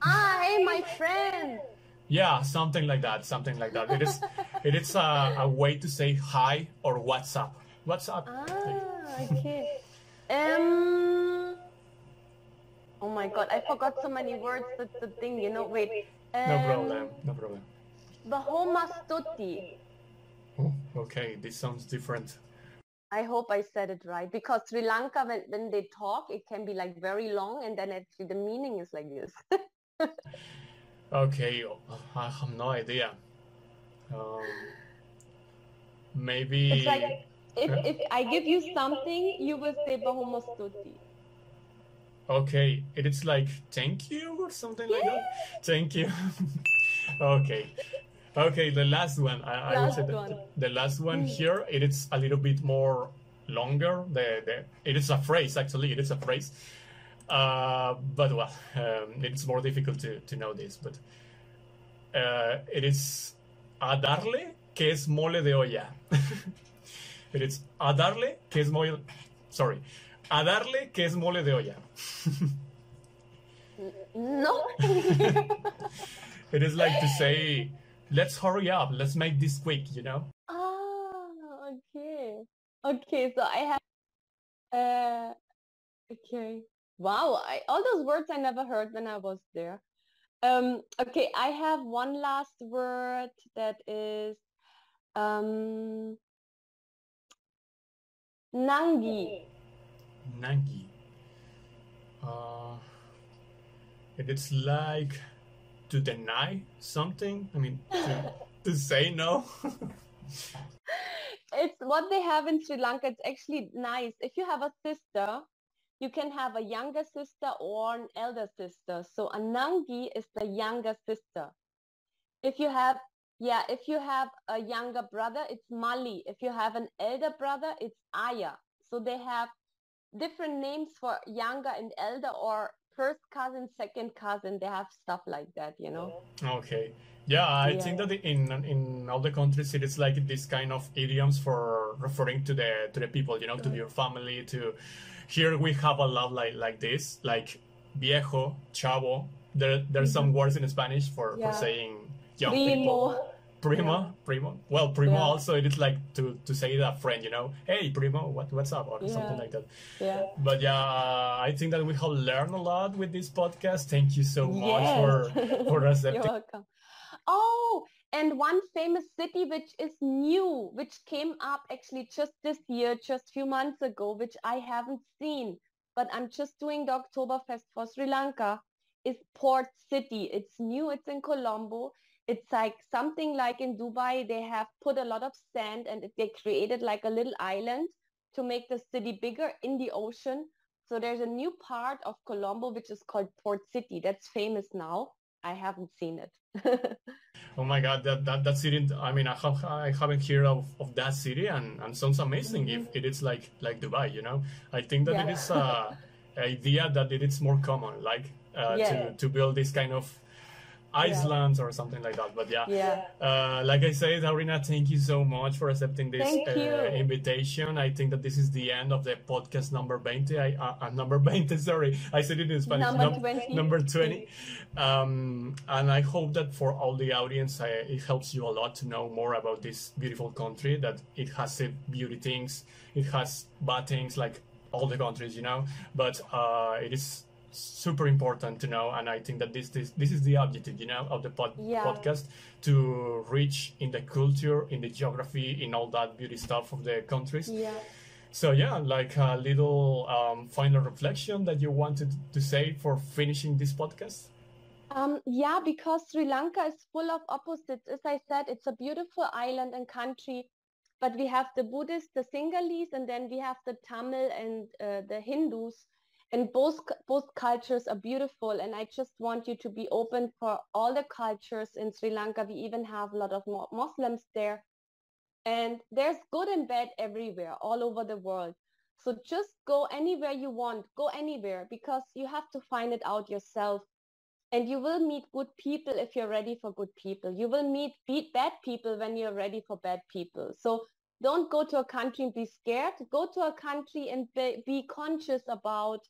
S2: Ah, hey, my friend.
S1: Yeah, something like that. Something like that. It is. it is a, a way to say hi or what's up. What's up?
S2: Ah, okay. Um. Oh my god, I forgot so many words. That's the thing, you know. Wait. Um,
S1: No problem. No problem.
S2: Bahoma stuti.
S1: Oh, okay, this sounds different.
S2: I hope I said it right because Sri Lanka, when, when they talk, it can be like very long and then actually the meaning is like this.
S1: Okay, I have no idea. Um, maybe.
S2: it's like if,
S1: Yeah.
S2: if I give you something, you will say Bahumastuti.
S1: Okay, it is like thank you or something like that. Thank you. okay, okay. The last one. I, I would say
S2: Last
S1: the,
S2: one.
S1: the last one here. It is a little bit more longer. The, the it is a phrase actually. It is a phrase. Uh, but well, um, it's more difficult to, to know this. But uh, it is a darle que es mole de olla. it is a darle que es mole. Sorry, a darle que es mole de olla.
S2: No.
S1: It is like to say, let's hurry up, let's make this quick, you know?
S2: ah, okay. Okay, so I have. Uh, okay. Wow, I, all those words I never heard when I was there. Um, okay, I have one last word that is um, Nangi.
S1: Nangi. Uh, it is like to deny something. I mean, to, to say no.
S2: It's what they have in Sri Lanka. It's actually nice. If you have a sister, you can have a younger sister or an elder sister. So a Nangi is the younger sister. If you have, yeah, if you have a younger brother, it's Mali. If you have an elder brother, it's Aya. So they have different names for younger and elder or first cousin, second cousin. They have stuff like that, you know?
S1: okay. Yeah, I
S2: Yeah.
S1: think that in in all the countries it is like this kind of idioms for referring to the to the people, you know, to your family. To here we have a lot like like this, like viejo, chavo. There there's some words in Spanish for
S2: Mm-hmm. Yeah.
S1: for saying young people.
S2: Primo.
S1: Primo, primo. Well, primo
S2: Yeah.
S1: also it is like to to say that friend, you know, hey primo, what what's up or something like that.
S2: Yeah.
S1: But yeah, uh, I think that we have learned a lot with this podcast. Thank you so much
S2: Yes.
S1: for for
S2: You're welcome. Oh, and one famous city which is new, which came up actually just this year, just a few months ago, which I haven't seen, but I'm just doing the Oktoberfest for Sri Lanka, is Port City. It's new, it's in Colombo. It's like something like in Dubai, they have put a lot of sand and they created like a little island to make the city bigger in the ocean. So there's a new part of Colombo, which is called Port City. That's famous now. I haven't seen it.
S1: oh my God, that, that, that city, I mean, I, have, I haven't heard of, of that city and, and sounds amazing mm-hmm. if it is like, like Dubai, you know? I think that yeah. it is a idea that it is more common, like uh, yeah. to, to build this kind of Iceland yeah. or something like that. But yeah,
S2: yeah.
S1: Uh, like I said, Arina, thank you so much for accepting this uh, invitation. I think that this is the end of the podcast number 20. I, uh, uh number 20, sorry. I said it in Spanish.
S2: Number Num- 20.
S1: Number 20. Um, and I hope that for all the audience, it helps you a lot to know more about this beautiful country, that it has beauty things, it has bad things like all the countries, you know, but uh, it is super important to know and i think that this this, this is the objective you know of the pod, yeah. podcast to reach in the culture in the geography in all that beauty stuff of the countries.
S2: Yeah.
S1: So yeah like a little um, final reflection that you wanted to say for finishing this podcast?
S2: Um, yeah because sri lanka is full of opposites. As i said it's a beautiful island and country but we have the buddhists the sinhalese and then we have the tamil and uh, the hindus and both both cultures are beautiful and i just want you to be open for all the cultures in sri lanka. We even have a lot of muslims there. And there's good and bad everywhere all over the world. So just go anywhere you want go anywhere because you have to find it out yourself. And you will meet good people if you're ready for good people. You will meet bad people when you're ready for bad people. So don't go to a country and be scared. Go to a country and be, be conscious about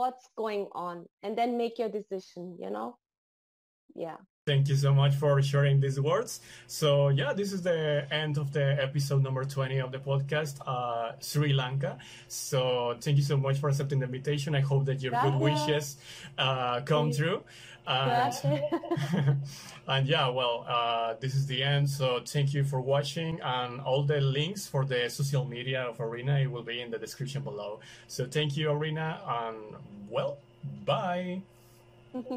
S2: what's going on and then make your decision you know? Yeah.
S1: Thank you so much for sharing these words. So yeah this is the end of the episode number 20 of the podcast uh, sri lanka. So thank you so much for accepting the invitation. I hope that your good wishes uh, come true and, and yeah well uh, this is the end so thank you for watching and all the links for the social media of Aurina will be in the description below so thank you Arena. and well bye